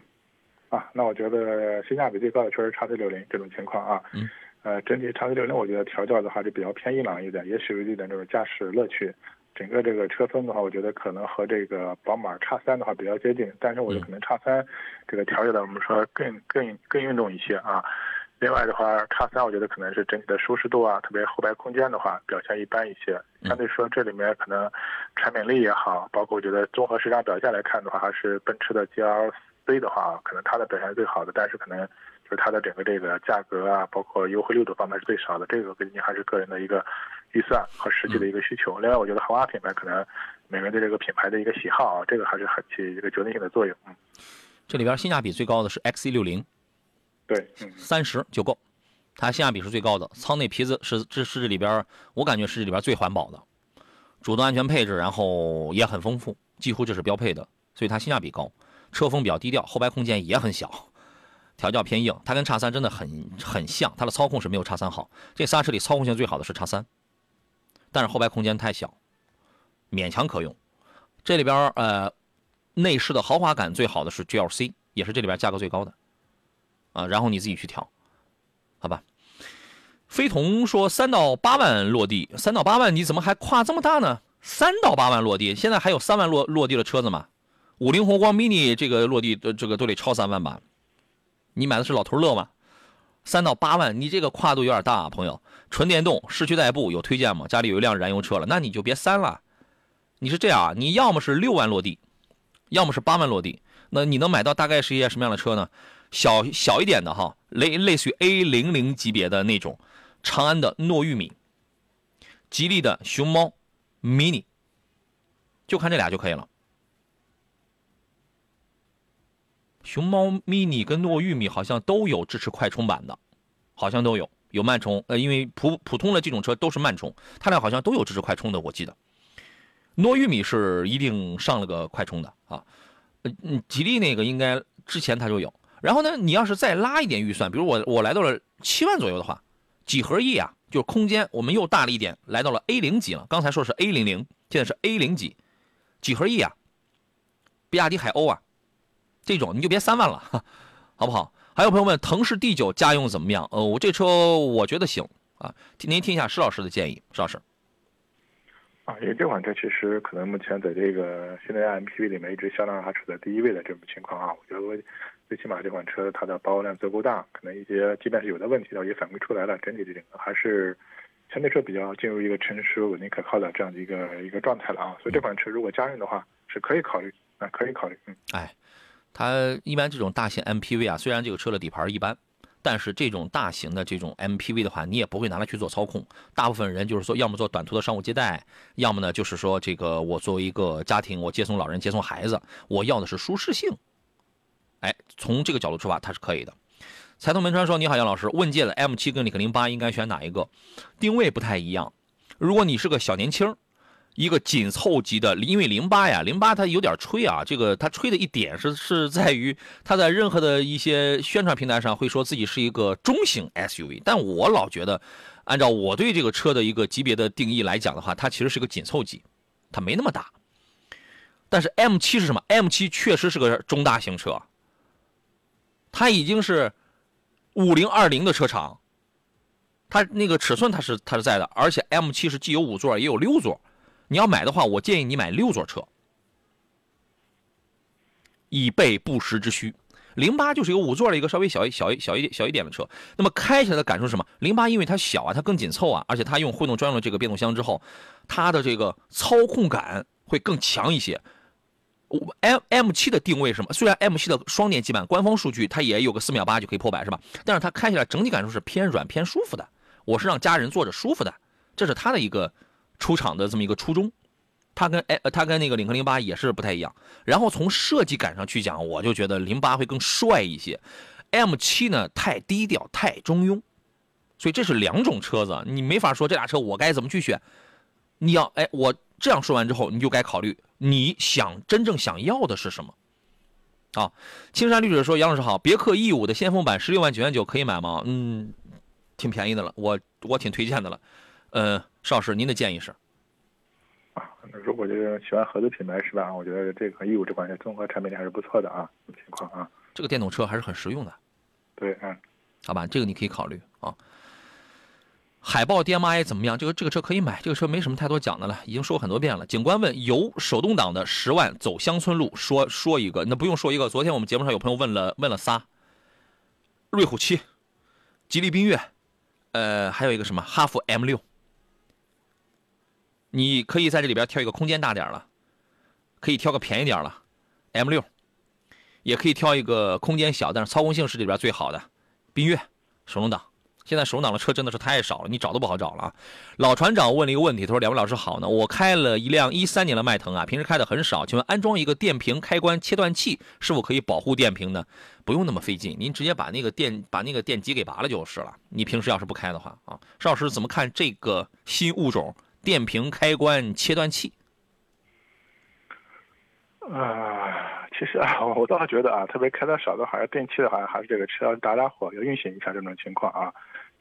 啊，那我觉得性价比最高的确实叉 C 六零这种情况啊。嗯。呃，整体叉 C 六零我觉得调教的话就比较偏硬朗一点，也许有一点这种驾驶乐趣。整个这个车风的话，我觉得可能和这个宝马叉三的话比较接近，但是我觉得可能叉三这个调教的我们说更更更运动一些啊。另外的话，叉三我觉得可能是整体的舒适度啊，特别后排空间的话表现一般一些。相对说这里面可能产品力也好，包括我觉得综合市场表现来看的话，还是奔驰的 GLC 的话，可能它的表现是最好的，但是可能。就是它的整个这个价格啊，包括优惠力度方面是最少的，这个根据还是个人的一个预算和实际的一个需求。另外，我觉得豪华品牌可能每个人对这个品牌的一个喜好啊，这个还是很起一个决定性的作用。嗯，这里边性价比最高的是 XC 六零对，三十就够，它性价比是最高的。舱内皮子是这是这里边我感觉是这里边最环保的，主动安全配置，然后也很丰富，几乎就是标配的，所以它性价比高。车风比较低调，后排空间也很小。调教偏硬，它跟叉三真的很很像，它的操控是没有叉三好。这仨车里操控性最好的是叉三，但是后排空间太小，勉强可用。这里边呃，内饰的豪华感最好的是 GLC，也是这里边价格最高的啊。然后你自己去调，好吧？飞同说三到八万落地，三到八万你怎么还跨这么大呢？三到八万落地，现在还有三万落落地的车子吗？五菱宏光 mini 这个落地的这个都得超三万吧？你买的是老头乐吗？三到八万，你这个跨度有点大啊，朋友。纯电动市区代步有推荐吗？家里有一辆燃油车了，那你就别三了。你是这样啊？你要么是六万落地，要么是八万落地。那你能买到大概是一些什么样的车呢？小小一点的哈，类类似于 A 零零级别的那种，长安的糯玉米，吉利的熊猫 mini，就看这俩就可以了。熊猫 mini 跟糯玉米好像都有支持快充版的，好像都有有慢充。呃，因为普普通的这种车都是慢充，它俩好像都有支持快充的，我记得。糯玉米是一定上了个快充的啊。嗯，吉利那个应该之前它就有。然后呢，你要是再拉一点预算，比如我我来到了七万左右的话，几何 E 啊，就是空间我们又大了一点，来到了 A 零级了。刚才说是 A 零零，现在是 A 零级，几何 E 啊，比亚迪海鸥啊。这种你就别三万了，[LAUGHS] 好不好？还有朋友问腾势 D 九家用怎么样？呃，我这车我觉得行啊。您听一下施老师的建议，施老师。啊，因为这款车其实可能目前在这个现在 MPV 里面一直销量还处在第一位的这种情况啊。我觉得最起码这款车它的保有量足够大，可能一些即便是有的问题呢也反馈出来了，整体的这个还是相对说比较进入一个成熟、稳定、可靠的这样的一个一个状态了啊。所以这款车如果家用的话是可以考虑啊，可以考虑。嗯，哎。它一般这种大型 MPV 啊，虽然这个车的底盘一般，但是这种大型的这种 MPV 的话，你也不会拿来去做操控。大部分人就是说，要么做短途的商务接待，要么呢就是说，这个我作为一个家庭，我接送老人、接送孩子，我要的是舒适性。哎，从这个角度出发，它是可以的。财通门川说：“你好，杨老师，问界的 M7 跟领克零八应该选哪一个？定位不太一样。如果你是个小年轻。”一个紧凑级的，因为零八呀，零八它有点吹啊，这个它吹的一点是是在于它在任何的一些宣传平台上会说自己是一个中型 SUV，但我老觉得，按照我对这个车的一个级别的定义来讲的话，它其实是个紧凑级，它没那么大。但是 M 七是什么？M 七确实是个中大型车，它已经是五零二零的车长，它那个尺寸它是它是在的，而且 M 七是既有五座也有六座。你要买的话，我建议你买六座车，以备不时之需。零八就是有五座的一个稍微小一小一小一小一点的车。那么开起来的感受是什么？零八因为它小啊，它更紧凑啊，而且它用混动专用的这个变速箱之后，它的这个操控感会更强一些。M M 七的定位是什么？虽然 M 七的双电机版官方数据它也有个四秒八就可以破百是吧？但是它开起来整体感受是偏软偏舒服的。我是让家人坐着舒服的，这是它的一个。出厂的这么一个初衷，它跟哎，它跟那个领克零八也是不太一样。然后从设计感上去讲，我就觉得零八会更帅一些，M 七呢太低调太中庸，所以这是两种车子，你没法说这俩车我该怎么去选。你要哎，我这样说完之后，你就该考虑你想真正想要的是什么。啊，青山绿水说杨老师好，别克 E 五的先锋版十六万九千九可以买吗？嗯，挺便宜的了，我我挺推荐的了，呃。邵老师，您的建议是？啊，如果这个喜欢合资品牌是吧？我觉得这个 E 五这款车综合产品力还是不错的啊。情况啊，这个电动车还是很实用的。对，嗯，好吧，这个你可以考虑啊。海豹 DMI 怎么样？这个这个车可以买，这个车没什么太多讲的了，已经说很多遍了。警官问有手动挡的十万走乡村路，说说一个，那不用说一个。昨天我们节目上有朋友问了问了仨，瑞虎七、吉利缤越，呃，还有一个什么哈弗 M 六。你可以在这里边挑一个空间大点了，可以挑个便宜点了，M 六，也可以挑一个空间小但是操控性是里边最好的，缤越手动挡。现在手动挡的车真的是太少了，你找都不好找了啊。老船长问了一个问题，他说：“两位老师好呢，我开了一辆一三年的迈腾啊，平时开的很少，请问安装一个电瓶开关切断器是否可以保护电瓶呢？不用那么费劲，您直接把那个电把那个电极给拔了就是了。你平时要是不开的话啊，邵老师怎么看这个新物种？”电瓶开关切断器。啊，其实啊，[LAUGHS] 我倒是觉得啊，特别开的少的，好像电器的，好像还是这个车要打打火，要运行一下这种情况啊。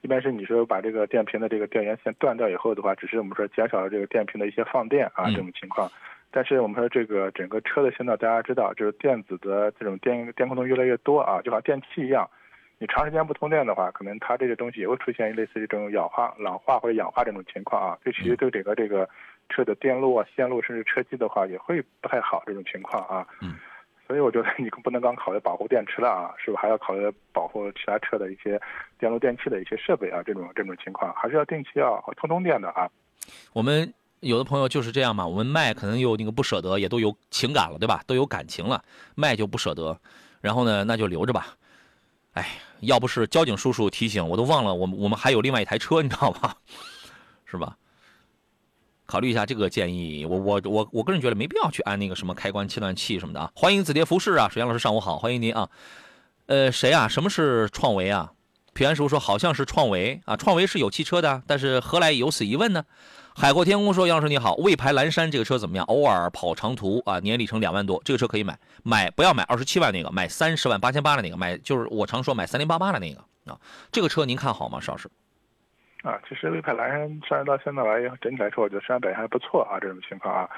一般是你说把这个电瓶的这个电源线断掉以后的话，只是我们说减少了这个电瓶的一些放电啊这种情况。但是我们说这个整个车的现在大家知道，就是电子的这种电电控动越来越多啊，就好像电器一样。你长时间不通电的话，可能它这个东西也会出现类似于这种氧化、老化或者氧化这种情况啊。这其实对整个这个车的电路啊、线路甚至车机的话，也会不太好这种情况啊。嗯。所以我觉得你不能光考虑保护电池了啊，是不是还要考虑保护其他车的一些电路电器的一些设备啊？这种这种情况还是要定期要通通电的啊。我们有的朋友就是这样嘛，我们卖可能又那个不舍得，也都有情感了，对吧？都有感情了，卖就不舍得，然后呢，那就留着吧。哎，要不是交警叔叔提醒，我都忘了我们我们还有另外一台车，你知道吗？[LAUGHS] 是吧？考虑一下这个建议，我我我我个人觉得没必要去安那个什么开关切断器什么的啊。欢迎紫蝶服饰啊，水阳老师上午好，欢迎您啊。呃，谁啊？什么是创维啊？平安师傅说好像是创维啊，创维是有汽车的，但是何来有此一问呢？海阔天空说：“杨老师你好，魏牌蓝山这个车怎么样？偶尔跑长途啊，年里程两万多，这个车可以买。买不要买二十七万那个，买三十万八千八的那个，买就是我常说买三零八八的那个啊。这个车您看好吗，邵老师？啊，其实魏牌蓝山上市到现在来，整体来说，我觉得车表现还不错啊。这种情况啊，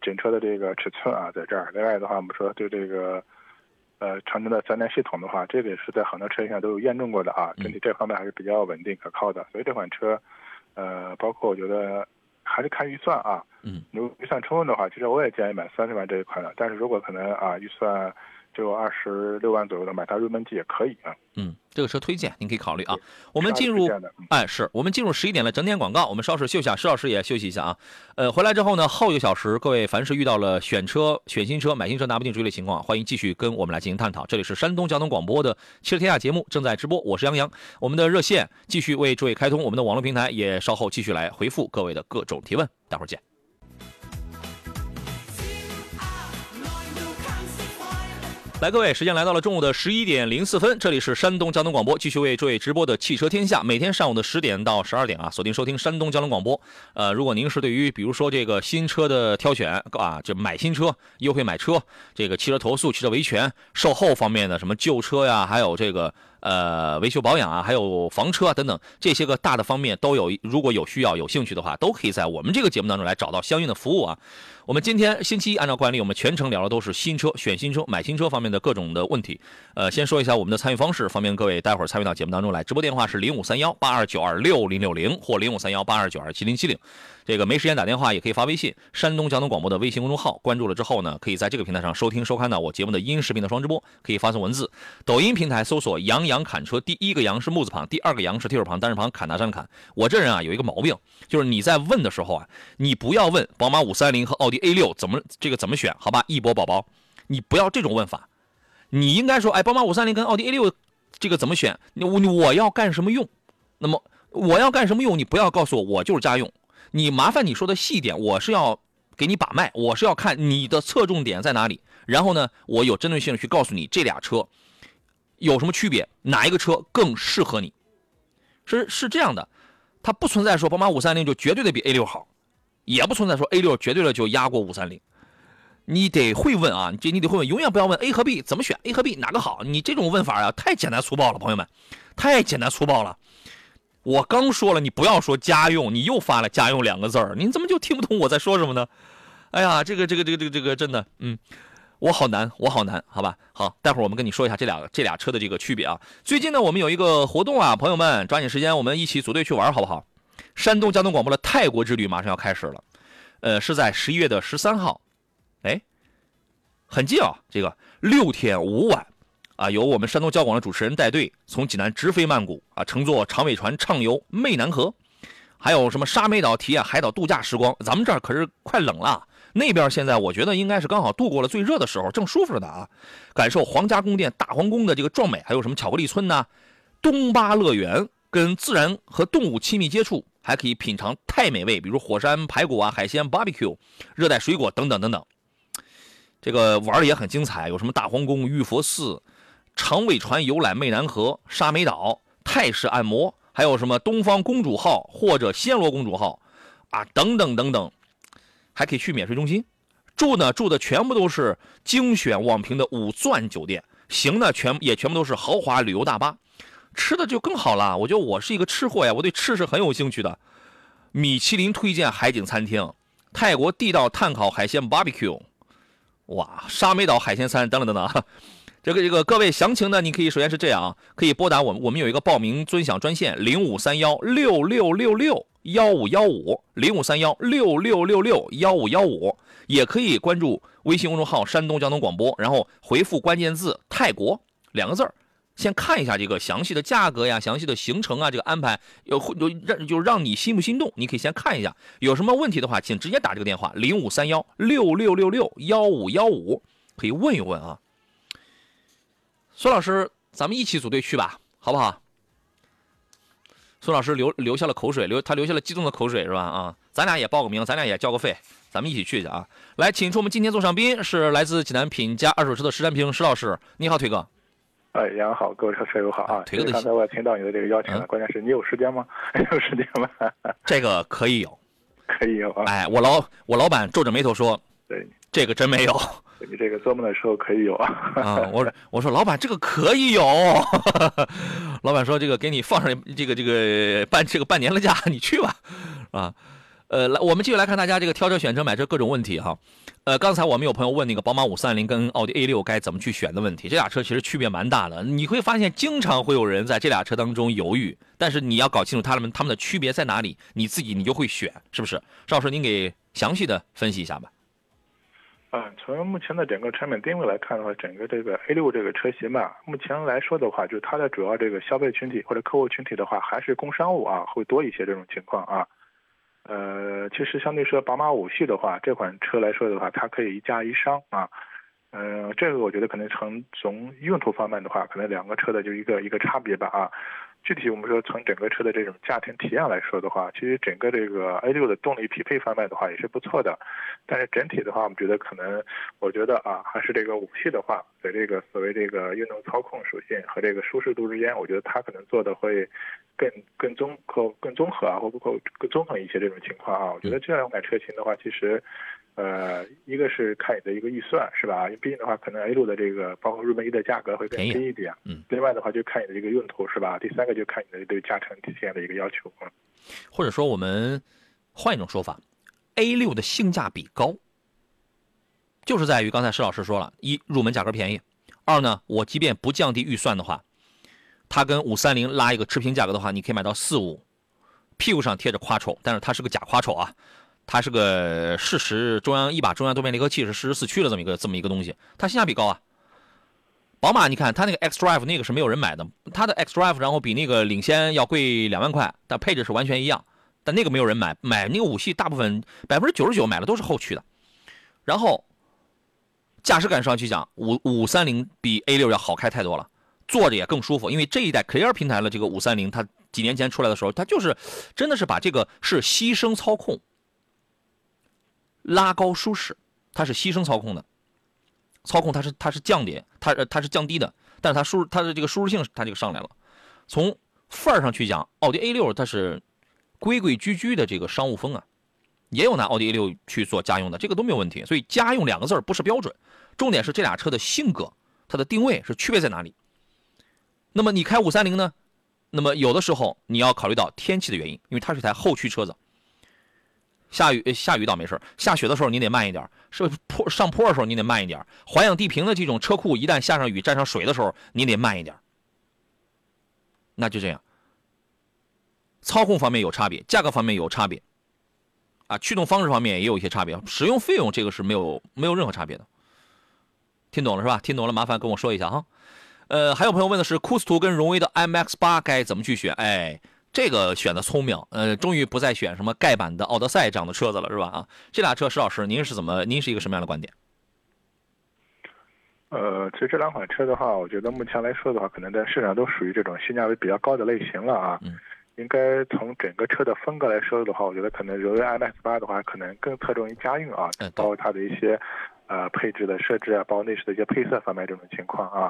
整车的这个尺寸啊，在这儿。另外的话，我们说对这个呃长城的三电系统的话，这个也是在很多车型上都有验证过的啊。整体这方面还是比较稳定可靠的。所以这款车，呃，包括我觉得。还是看预算啊，嗯，如果预算充分的话，其实我也建议买三十万这一款的。但是如果可能啊，预算就二十六万左右的买它入门级也可以啊。嗯，这个车推荐，您可以考虑啊。我们进入，哎，是我们进入十一点了整点广告，我们稍事休息下，施老师也休息一下啊。呃，回来之后呢，后一个小时，各位凡是遇到了选车、选新车、买新车拿不定主意的情况，欢迎继续跟我们来进行探讨。这里是山东交通广播的汽车天下节目正在直播，我是杨洋。我们的热线继续为诸位开通，我们的网络平台也稍后继续来回复各位的各种提问，待会儿见。来，各位，时间来到了中午的十一点零四分，这里是山东交通广播，继续为诸位直播的汽车天下，每天上午的十点到十二点啊，锁定收听山东交通广播。呃，如果您是对于比如说这个新车的挑选啊，就买新车、优惠买车、这个汽车投诉、汽车维权、售后方面的什么旧车呀，还有这个。呃，维修保养啊，还有房车啊等等这些个大的方面都有。如果有需要、有兴趣的话，都可以在我们这个节目当中来找到相应的服务啊。我们今天星期一，按照惯例，我们全程聊的都是新车、选新车、买新车方面的各种的问题。呃，先说一下我们的参与方式，方便各位待会儿参与到节目当中来。直播电话是零五三幺八二九二六零六零或零五三幺八二九二七零七零。这个没时间打电话也可以发微信，山东交通广播的微信公众号关注了之后呢，可以在这个平台上收听收看到我节目的音视频的双直播，可以发送文字。抖音平台搜索“杨洋侃车”，第一个“杨”是木字旁，第二个“杨”是提手旁，单人旁，侃大山砍。我这人啊有一个毛病，就是你在问的时候啊，你不要问宝马五三零和奥奥迪 A 六怎么这个怎么选，好吧？一博宝宝，你不要这种问法，你应该说，哎，宝马五三零跟奥迪 A 六这个怎么选？我我要干什么用？那么我要干什么用？你不要告诉我，我就是家用。你麻烦你说的细点，我是要给你把脉，我是要看你的侧重点在哪里，然后呢，我有针对性的去告诉你这俩车有什么区别，哪一个车更适合你，是是这样的，它不存在说宝马五三零就绝对的比 A 六好，也不存在说 A 六绝对的就压过五三零，你得会问啊，这你得会问，永远不要问 A 和 B 怎么选，A 和 B 哪个好，你这种问法啊太简单粗暴了，朋友们，太简单粗暴了。我刚说了，你不要说家用，你又发了家用两个字儿，你怎么就听不懂我在说什么呢？哎呀，这个这个这个这个这个真的，嗯，我好难，我好难，好吧？好，待会儿我们跟你说一下这俩这俩车的这个区别啊。最近呢，我们有一个活动啊，朋友们抓紧时间，我们一起组队去玩，好不好？山东交通广播的泰国之旅马上要开始了，呃，是在十一月的十三号，哎，很近啊，这个六天五晚。啊，由我们山东交广的主持人带队，从济南直飞曼谷啊，乘坐长尾船畅游湄南河，还有什么沙美岛体验海岛度假时光。咱们这儿可是快冷了，那边现在我觉得应该是刚好度过了最热的时候，正舒服着呢啊。感受皇家宫殿大皇宫的这个壮美，还有什么巧克力村呐，东巴乐园，跟自然和动物亲密接触，还可以品尝泰美味，比如火山排骨啊、海鲜 barbecue、热带水果等等等等。这个玩的也很精彩，有什么大皇宫、玉佛寺。长尾船游览湄南河、沙美岛、泰式按摩，还有什么东方公主号或者暹罗公主号，啊，等等等等，还可以去免税中心住呢，住的全部都是精选网评的五钻酒店，行呢全也全部都是豪华旅游大巴，吃的就更好了。我觉得我是一个吃货呀，我对吃是很有兴趣的。米其林推荐海景餐厅，泰国地道炭烤海鲜 barbecue，哇，沙美岛海鲜餐等等等等。[LAUGHS] 这个这个各位详情呢，你可以首先是这样啊，可以拨打我们我们有一个报名尊享专线零五三幺六六六六幺五幺五零五三幺六六六六幺五幺五，也可以关注微信公众号山东交通广播，然后回复关键字泰国两个字儿，先看一下这个详细的价格呀、详细的行程啊，这个安排有有让就让你心不心动？你可以先看一下，有什么问题的话，请直接打这个电话零五三幺六六六六幺五幺五，可以问一问啊。孙老师，咱们一起组队去吧，好不好？孙老师流流下了口水，流他流下了激动的口水，是吧？啊，咱俩也报个名，咱俩也交个费，咱们一起去去啊！来，请出我们今天座上宾是来自济南品家二手车的石占平石老师，你好，腿哥。哎，杨好，各位车车友好啊！腿哥，刚才我也听到你的这个邀请了，关键是你有时间吗？[LAUGHS] 有时间吗？[LAUGHS] 这个可以有，可以有啊！哎，我老我老板皱着眉头说，对，这个真没有。你这个做梦的时候可以有啊！[LAUGHS] 啊，我我说老板这个可以有，老板说这个给你放上这个这个半这个半年的假，你去吧，啊，呃，来我们继续来看大家这个挑车、选车、买车各种问题哈。呃，刚才我们有朋友问那个宝马五三零跟奥迪 A 六该怎么去选的问题，这俩车其实区别蛮大的。你会发现经常会有人在这俩车当中犹豫，但是你要搞清楚他们他们的区别在哪里，你自己你就会选，是不是？邵老师，您给详细的分析一下吧。嗯，从目前的整个产品定位来看的话，整个这个 A 六这个车型吧，目前来说的话，就是它的主要这个消费群体或者客户群体的话，还是工商务啊，会多一些这种情况啊。呃，其实相对说宝马五系的话，这款车来说的话，它可以一加一商啊。嗯，这个我觉得可能从从用途方面的话，可能两个车的就一个一个差别吧啊。具体我们说从整个车的这种驾乘体验来说的话，其实整个这个 A 六的动力匹配方面的话也是不错的，但是整体的话，我们觉得可能，我觉得啊，还是这个五系的话，在这个所谓这个运动操控属性和这个舒适度之间，我觉得它可能做的会更更综合、更综合啊，或不或更综合一些这种情况啊。我觉得这两款车型的话，其实。呃，一个是看你的一个预算是吧？因为毕竟的话，可能 A 六的这个包括入门一的价格会更低一点。嗯。另外的话，就看你的这个用途是吧？第三个就看你的对驾乘体验的一个要求。嗯。或者说，我们换一种说法，A 六的性价比高，就是在于刚才施老师说了，一入门价格便宜，二呢，我即便不降低预算的话，它跟五三零拉一个持平价格的话，你可以买到四五，屁股上贴着夸丑，但是它是个假夸丑啊。它是个事实中央一把中央多面离合器是适时四驱的这么一个这么一个东西，它性价比高啊。宝马你看它那个 X Drive 那个是没有人买的，它的 X Drive 然后比那个领先要贵两万块，但配置是完全一样，但那个没有人买，买那个五系大部分百分之九十九买的都是后驱的。然后驾驶感上去讲，五五三零比 A 六要好开太多了，坐着也更舒服，因为这一代 Clear 平台的这个五三零，它几年前出来的时候，它就是真的是把这个是牺牲操控。拉高舒适，它是牺牲操控的，操控它是它是降点，它它是降低的，但是它舒它的这个舒适性它就上来了。从范儿上去讲，奥迪 A 六它是规规矩矩的这个商务风啊，也有拿奥迪 A 六去做家用的，这个都没有问题。所以家用两个字不是标准，重点是这俩车的性格，它的定位是区别在哪里。那么你开五三零呢？那么有的时候你要考虑到天气的原因，因为它是台后驱车子。下雨下雨倒没事下雪的时候你得慢一点，是坡上坡的时候你得慢一点，环氧地平的这种车库一旦下上雨沾上水的时候你得慢一点。那就这样，操控方面有差别，价格方面有差别，啊，驱动方式方面也有一些差别，使用费用这个是没有没有任何差别的。听懂了是吧？听懂了麻烦跟我说一下哈。呃，还有朋友问的是，库斯图跟荣威的 MX 八该怎么去选？哎。这个选的聪明，呃，终于不再选什么盖板的奥德赛这样的车子了，是吧？啊，这俩车，石老师，您是怎么？您是一个什么样的观点？呃，其实这两款车的话，我觉得目前来说的话，可能在市场都属于这种性价比比较高的类型了啊。嗯。应该从整个车的风格来说的话，我觉得可能荣威 MX 八的话，可能更侧重于家用啊，包括它的一些呃配置的设置啊，包括内饰的一些配色方面这种情况啊。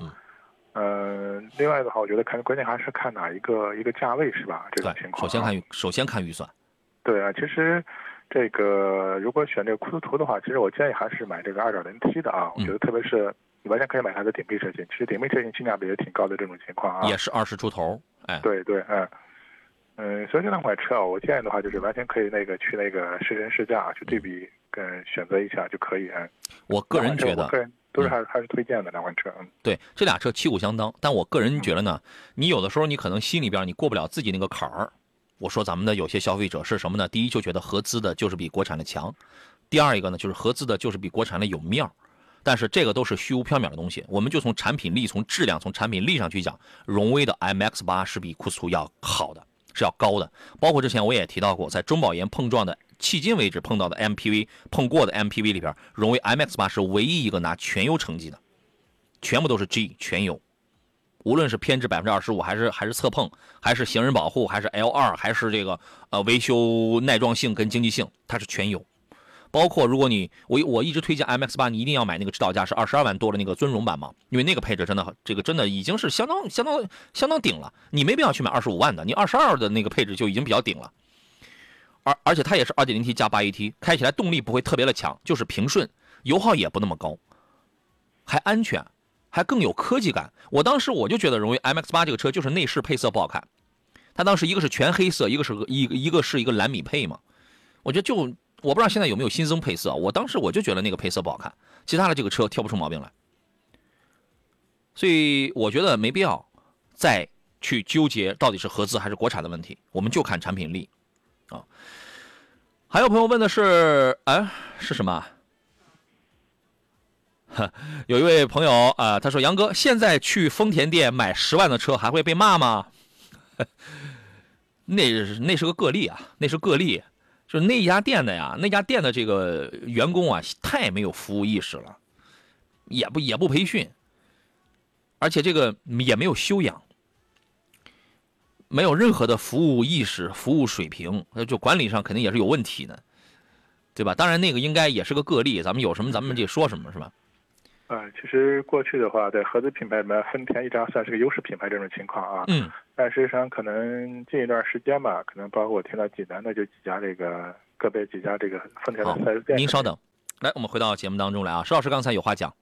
呃，另外的话，我觉得看关键还是看哪一个一个价位是吧？这种情况。首先看预，首先看预算。对啊，其实这个如果选这个库斯图的话，其实我建议还是买这个 2.0T 的啊。我觉得特别是你完全可以买它的顶配车型，其实顶配车型性价比也挺高的这种情况啊。也是二十出头，哎。对对，嗯嗯，所以这两款车啊，我建议的话就是完全可以那个去那个试乘试驾去对比跟选择一下就可以。嗯，我个人觉得。都是还是还是推荐的两款车，嗯，对，这俩车旗鼓相当，但我个人觉得呢，你有的时候你可能心里边你过不了自己那个坎儿。我说咱们的有些消费者是什么呢？第一就觉得合资的就是比国产的强，第二一个呢就是合资的就是比国产的有面儿，但是这个都是虚无缥缈的东西。我们就从产品力、从质量、从产品力上去讲，荣威的 MX 八是比库斯图要好的，是要高的。包括之前我也提到过，在中保研碰撞的。迄今为止碰到的 MPV 碰过的 MPV 里边，荣威 MX 八是唯一一个拿全油成绩的，全部都是 G 全油，无论是偏置百分之二十五，还是还是侧碰，还是行人保护，还是 L 二，还是这个呃维修耐撞性跟经济性，它是全油。包括如果你我我一直推荐 MX 八，你一定要买那个指导价是二十二万多的那个尊荣版嘛，因为那个配置真的这个真的已经是相当相当相当顶了，你没必要去买二十五万的，你二十二的那个配置就已经比较顶了。而而且它也是 2.0T 加 8AT，开起来动力不会特别的强，就是平顺，油耗也不那么高，还安全，还更有科技感。我当时我就觉得荣威 MX-8 这个车就是内饰配色不好看，它当时一个是全黑色，一个是一一个是一个蓝米配嘛，我觉得就我不知道现在有没有新增配色，我当时我就觉得那个配色不好看，其他的这个车挑不出毛病来，所以我觉得没必要再去纠结到底是合资还是国产的问题，我们就看产品力。还有朋友问的是，哎，是什么？[LAUGHS] 有一位朋友啊，他说：“杨哥，现在去丰田店买十万的车还会被骂吗？” [LAUGHS] 那那是个个例啊，那是个例，就是那家店的呀，那家店的这个员工啊，太没有服务意识了，也不也不培训，而且这个也没有修养，没有任何的服务意识、服务水平，那就管理上肯定也是有问题的，对吧？当然那个应该也是个个例，咱们有什么咱们就说什么，是吧？啊，其实过去的话，在合资品牌里面，丰田一直算是个优势品牌这种情况啊。嗯。但实际上，可能近一段时间吧，可能包括我听到济南的就几家这个个别几家这个丰田的四 S 店。您稍等，来，我们回到节目当中来啊，石老师刚才有话讲。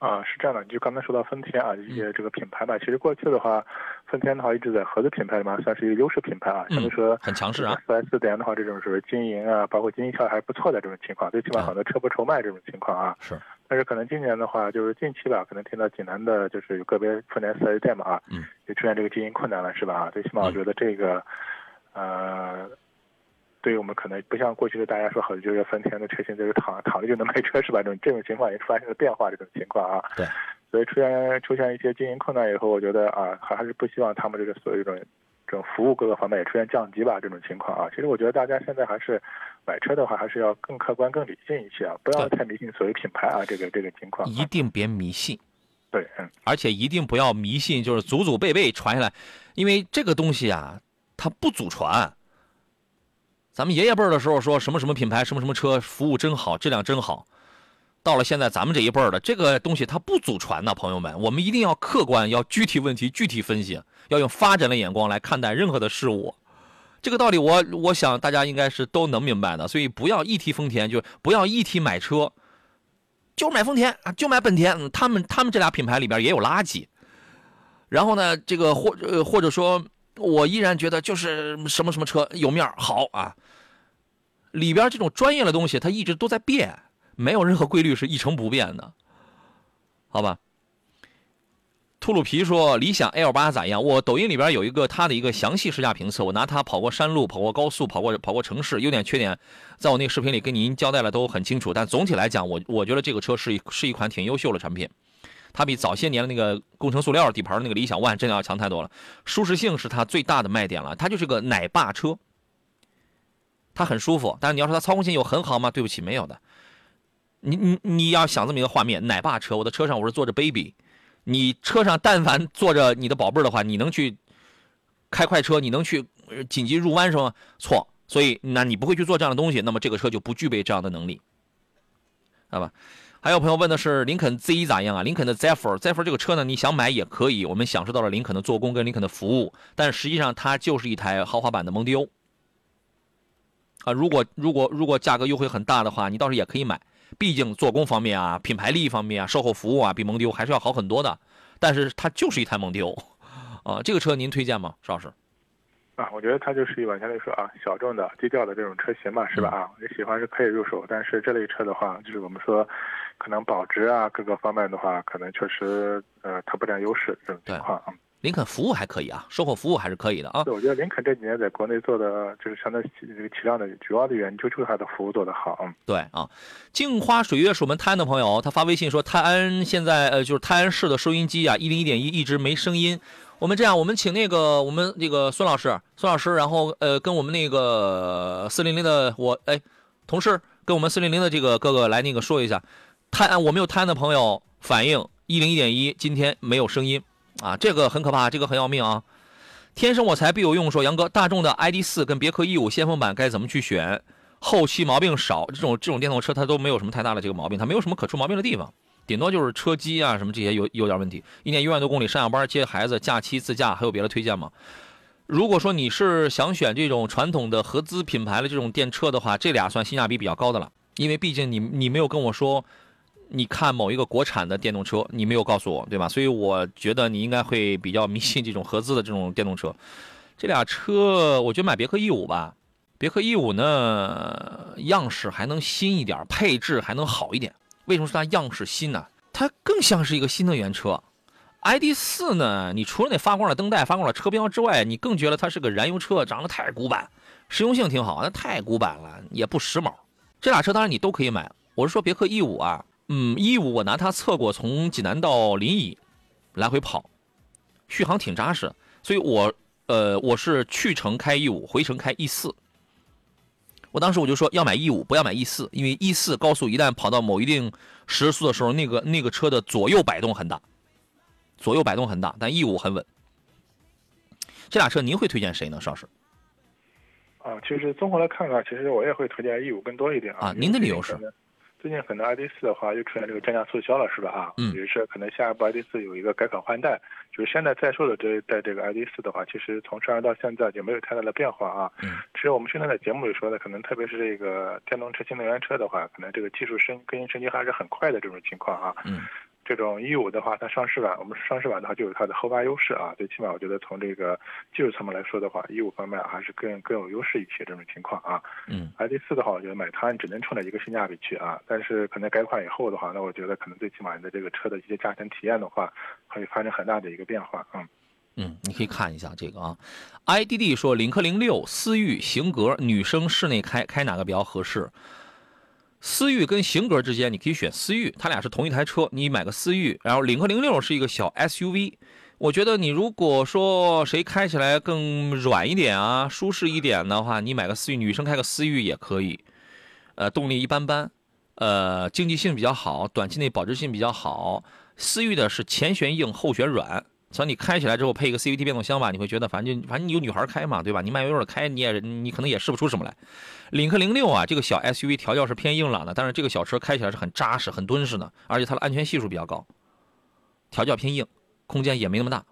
啊，是这样的，就刚才说到丰田啊，一些这个品牌吧，其实过去的话，丰田的话一直在合资品牌里面算是一个优势品牌啊，相对说很强势啊。四 S 店的话，这种是经营啊，包括经营效益还不错的这种情况，最起码很多车不愁卖这种情况啊。是。但是可能今年的话，就是近期吧，可能听到济南的，就是有个别丰田四 S 店嘛啊，嗯，也出现这个经营困难了，是吧？最起码我觉得这个，呃。对于我们可能不像过去的大家说好的，就是丰田的车型就是躺躺着就能卖车是吧？这种这种情况也发生了变化，这种情况啊。对。所以出现出现一些经营困难以后，我觉得啊，还是不希望他们这个所有这种这种服务各个方面也出现降级吧，这种情况啊。其实我觉得大家现在还是买车的话，还是要更客观、更理性一些啊，不要太迷信所谓品牌啊，这个这个情况。一定别迷信。对，嗯。而且一定不要迷信，就是祖祖辈辈传下来，因为这个东西啊，它不祖传。咱们爷爷辈儿的时候说什么什么品牌什么什么车服务真好质量真好，到了现在咱们这一辈儿的这个东西它不祖传呐，朋友们，我们一定要客观，要具体问题具体分析，要用发展的眼光来看待任何的事物。这个道理我我想大家应该是都能明白的，所以不要一提丰田就不要一提买车，就买丰田啊，就买本田，他们他们这俩品牌里边也有垃圾。然后呢，这个或呃或者说。我依然觉得就是什么什么车有面好啊，里边这种专业的东西它一直都在变，没有任何规律是一成不变的，好吧？秃噜皮说理想 L 八咋样？我抖音里边有一个它的一个详细试驾评测，我拿它跑过山路，跑过高速，跑过跑过城市，优点缺点，在我那个视频里跟您交代了都很清楚。但总体来讲，我我觉得这个车是一是一款挺优秀的产品。它比早些年的那个工程塑料底盘的那个理想 ONE 真的要强太多了，舒适性是它最大的卖点了。它就是个奶爸车，它很舒服。但是你要说它操控性有很好吗？对不起，没有的。你你你要想这么一个画面，奶爸车，我的车上我是坐着 baby，你车上但凡坐着你的宝贝儿的话，你能去开快车，你能去紧急入弯是吗？错，所以那你不会去做这样的东西，那么这个车就不具备这样的能力，知道吧？还有朋友问的是林肯 Z 咋样啊？林肯的 Zephyr，Zephyr 这个车呢，你想买也可以。我们享受到了林肯的做工跟林肯的服务，但实际上它就是一台豪华版的蒙迪欧啊。如果如果如果价格优惠很大的话，你倒是也可以买。毕竟做工方面啊、品牌力方面啊、售后服务啊，比蒙迪欧还是要好很多的。但是它就是一台蒙迪欧啊。这个车您推荐吗，邵老师？啊，我觉得它就是一往相对说啊，小众的、低调的这种车型嘛，是吧？啊，你喜欢是可以入手，但是这类车的话，就是我们说。可能保值啊，各个方面的话，可能确实，呃，它不占优势这种情况啊。林肯服务还可以啊，售后服务还是可以的啊。对，我觉得林肯这几年在国内做的，就是相当这个体量的主要的原因，就是它的服务做得好。对啊，镜花水月是我们泰安的朋友，他发微信说，泰安现在呃，就是泰安市的收音机啊，一零一点一一直没声音。我们这样，我们请那个我们那个孙老师，孙老师，然后呃，跟我们那个四零零的我哎同事，跟我们四零零的这个哥哥来那个说一下。泰安，我们有泰安的朋友反映一零一点一今天没有声音，啊，这个很可怕，这个很要命啊！天生我材必有用，说杨哥，大众的 ID 四跟别克 E 五先锋版该怎么去选？后期毛病少，这种这种电动车它都没有什么太大的这个毛病，它没有什么可出毛病的地方，顶多就是车机啊什么这些有有点问题。一年一万多公里上下班接孩子，假期自驾，还有别的推荐吗？如果说你是想选这种传统的合资品牌的这种电车的话，这俩算性价比比较高的了，因为毕竟你你没有跟我说。你看某一个国产的电动车，你没有告诉我，对吧？所以我觉得你应该会比较迷信这种合资的这种电动车。这俩车，我觉得买别克 E 五吧。别克 E 五呢，样式还能新一点，配置还能好一点。为什么说它样式新呢？它更像是一个新能源车。ID 四呢，你除了那发光的灯带、发光的车标之外，你更觉得它是个燃油车，长得太古板。实用性挺好，那太古板了，也不时髦。这俩车当然你都可以买。我是说别克 E 五啊。嗯，，E 五我拿它测过，从济南到临沂来回跑，续航挺扎实，所以我呃我是去程开 E 五，回程开 E 四。我当时我就说要买 E 五，不要买 E 四，因为 E 四高速一旦跑到某一定时速的时候，那个那个车的左右摆动很大，左右摆动很大，但 E 五很稳。这俩车您会推荐谁呢，邵师？啊，其实综合来看的话，其实我也会推荐 E 五更多一点啊。啊，您的理由是？最近很多 ID 四的话又出现这个降价促销了，是吧？啊，嗯，也是可能下一步 ID 四有一个改款换代，就是现在在售的这一代这个 ID 四的话，其实从上市到现在就没有太大的变化啊。嗯，其实我们现在在节目里说的，可能特别是这个电动车、新能源车的话，可能这个技术升更新升级还是很快的这种情况啊。嗯。这种一五的话，它上市版，我们上市版的话就有它的后发优势啊。最起码我觉得从这个技术层面来说的话，一五方面还是更更有优势一些这种情况啊。嗯，ID 四的话，我觉得买它只能冲着一个性价比去啊。但是可能改款以后的话，那我觉得可能最起码你的这个车的一些驾乘体验的话，会发生很大的一个变化嗯。嗯，你可以看一下这个啊。IDD 说，领克零六、思域、型格，女生室内开开哪个比较合适？思域跟型格之间，你可以选思域，它俩是同一台车，你买个思域。然后领克零六是一个小 SUV，我觉得你如果说谁开起来更软一点啊，舒适一点的话，你买个思域，女生开个思域也可以。呃，动力一般般，呃，经济性比较好，短期内保值性比较好。思域的是前悬硬后悬软。所以你开起来之后配一个 CVT 变速箱吧，你会觉得反正反正你有女孩开嘛，对吧？你慢悠悠的开，你也你可能也试不出什么来。领克零六啊，这个小 SUV 调教是偏硬朗的，但是这个小车开起来是很扎实、很敦实的，而且它的安全系数比较高。调教偏硬，空间也没那么大，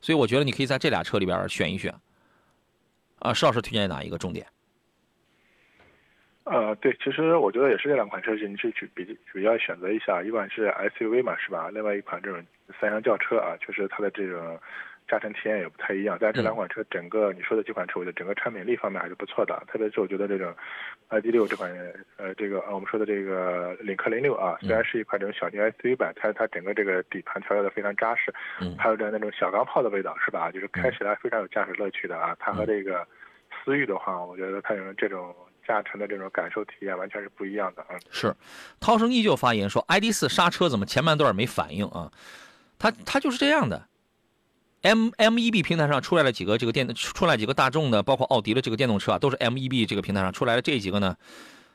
所以我觉得你可以在这俩车里边选一选。啊，石老师推荐哪一个重点？呃，对，其实我觉得也是这两款车型，你是去比比较选择一下，一款是 SUV 嘛，是吧？另外一款这种三厢轿车啊，确实它的这种驾乘体验也不太一样。但这两款车整个你说的几款车，我觉得整个产品力方面还是不错的。特别是我觉得这种 ID 六这款，呃，这个我们说的这个领克零六啊，虽然是一款这种小型 SUV 版，但是它整个这个底盘调教的非常扎实，还有点那种小钢炮的味道，是吧？就是开起来非常有驾驶乐趣的啊。它和这个思域的话，我觉得它有这种。驾乘的这种感受体验完全是不一样的啊！是，涛声依旧发言说，ID 四刹车怎么前半段没反应啊？它它就是这样的。M M E B 平台上出来了几个这个电，出来几个大众的，包括奥迪的这个电动车啊，都是 M E B 这个平台上出来的这几个呢，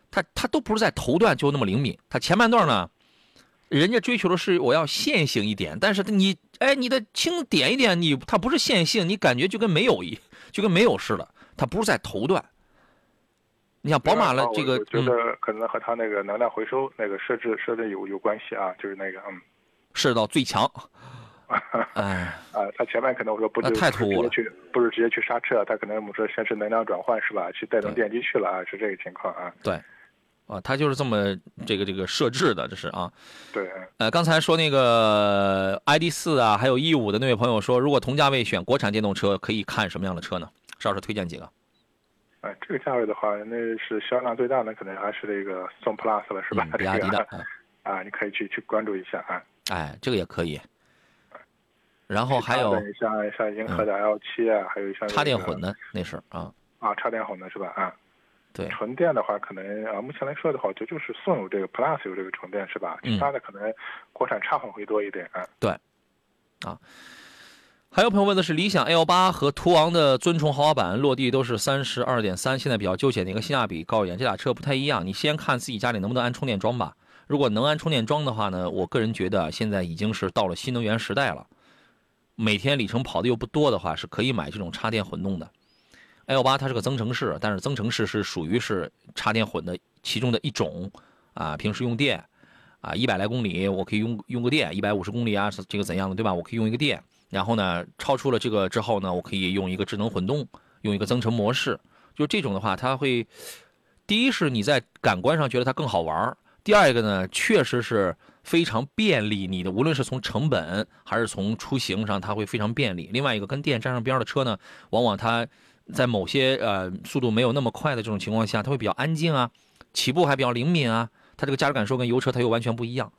它它都不是在头段就那么灵敏，它前半段呢，人家追求的是我要线性一点，但是你哎你的轻点一点，你它不是线性，你感觉就跟没有一就跟没有似的，它不是在头段。你像宝马了，这个觉得可能和它那个能量回收那个设置设置有有关系啊，就是那个嗯，设到最强。[LAUGHS] 哎，啊，它前面可能我说不是直接去，不是直接去刹车，他可能我们说先是能量转换是吧？去带动电机去了啊，是这个情况啊。对，啊，他就是这么这个这个设置的，这是啊。对。呃，刚才说那个 ID 四啊，还有 E 五的那位朋友说，如果同价位选国产电动车，可以看什么样的车呢？邵老师推荐几个？哎，这个价位的话，那是销量最大的，可能还是这个宋 PLUS 了，是吧？比亚迪的啊，你可以去去关注一下啊。哎，这个也可以。然后还有像像银河的 L 七啊，还有像插电混的那是啊啊，插电混的是吧？啊，对，纯电的话，可能啊，目前来说的话，就就是宋有这个 Plus 有这个纯电是吧？其他的可能国产插混会多一点啊。对，啊。还有朋友问的是，理想 L 八和途昂的尊崇豪华版落地都是三十二点三，现在比较纠结哪个性价比高一点？这俩车不太一样，你先看自己家里能不能安充电桩吧。如果能安充电桩的话呢，我个人觉得现在已经是到了新能源时代了。每天里程跑的又不多的话，是可以买这种插电混动的。L 八它是个增程式，但是增程式是属于是插电混的其中的一种啊。平时用电啊，一百来公里我可以用用个电，一百五十公里啊，这个怎样的对吧？我可以用一个电。然后呢，超出了这个之后呢，我可以用一个智能混动，用一个增程模式。就这种的话，它会，第一是你在感官上觉得它更好玩第二一个呢，确实是非常便利。你的无论是从成本还是从出行上，它会非常便利。另外一个跟电沾上边的车呢，往往它在某些呃速度没有那么快的这种情况下，它会比较安静啊，起步还比较灵敏啊。它这个驾驶感受跟油车它又完全不一样。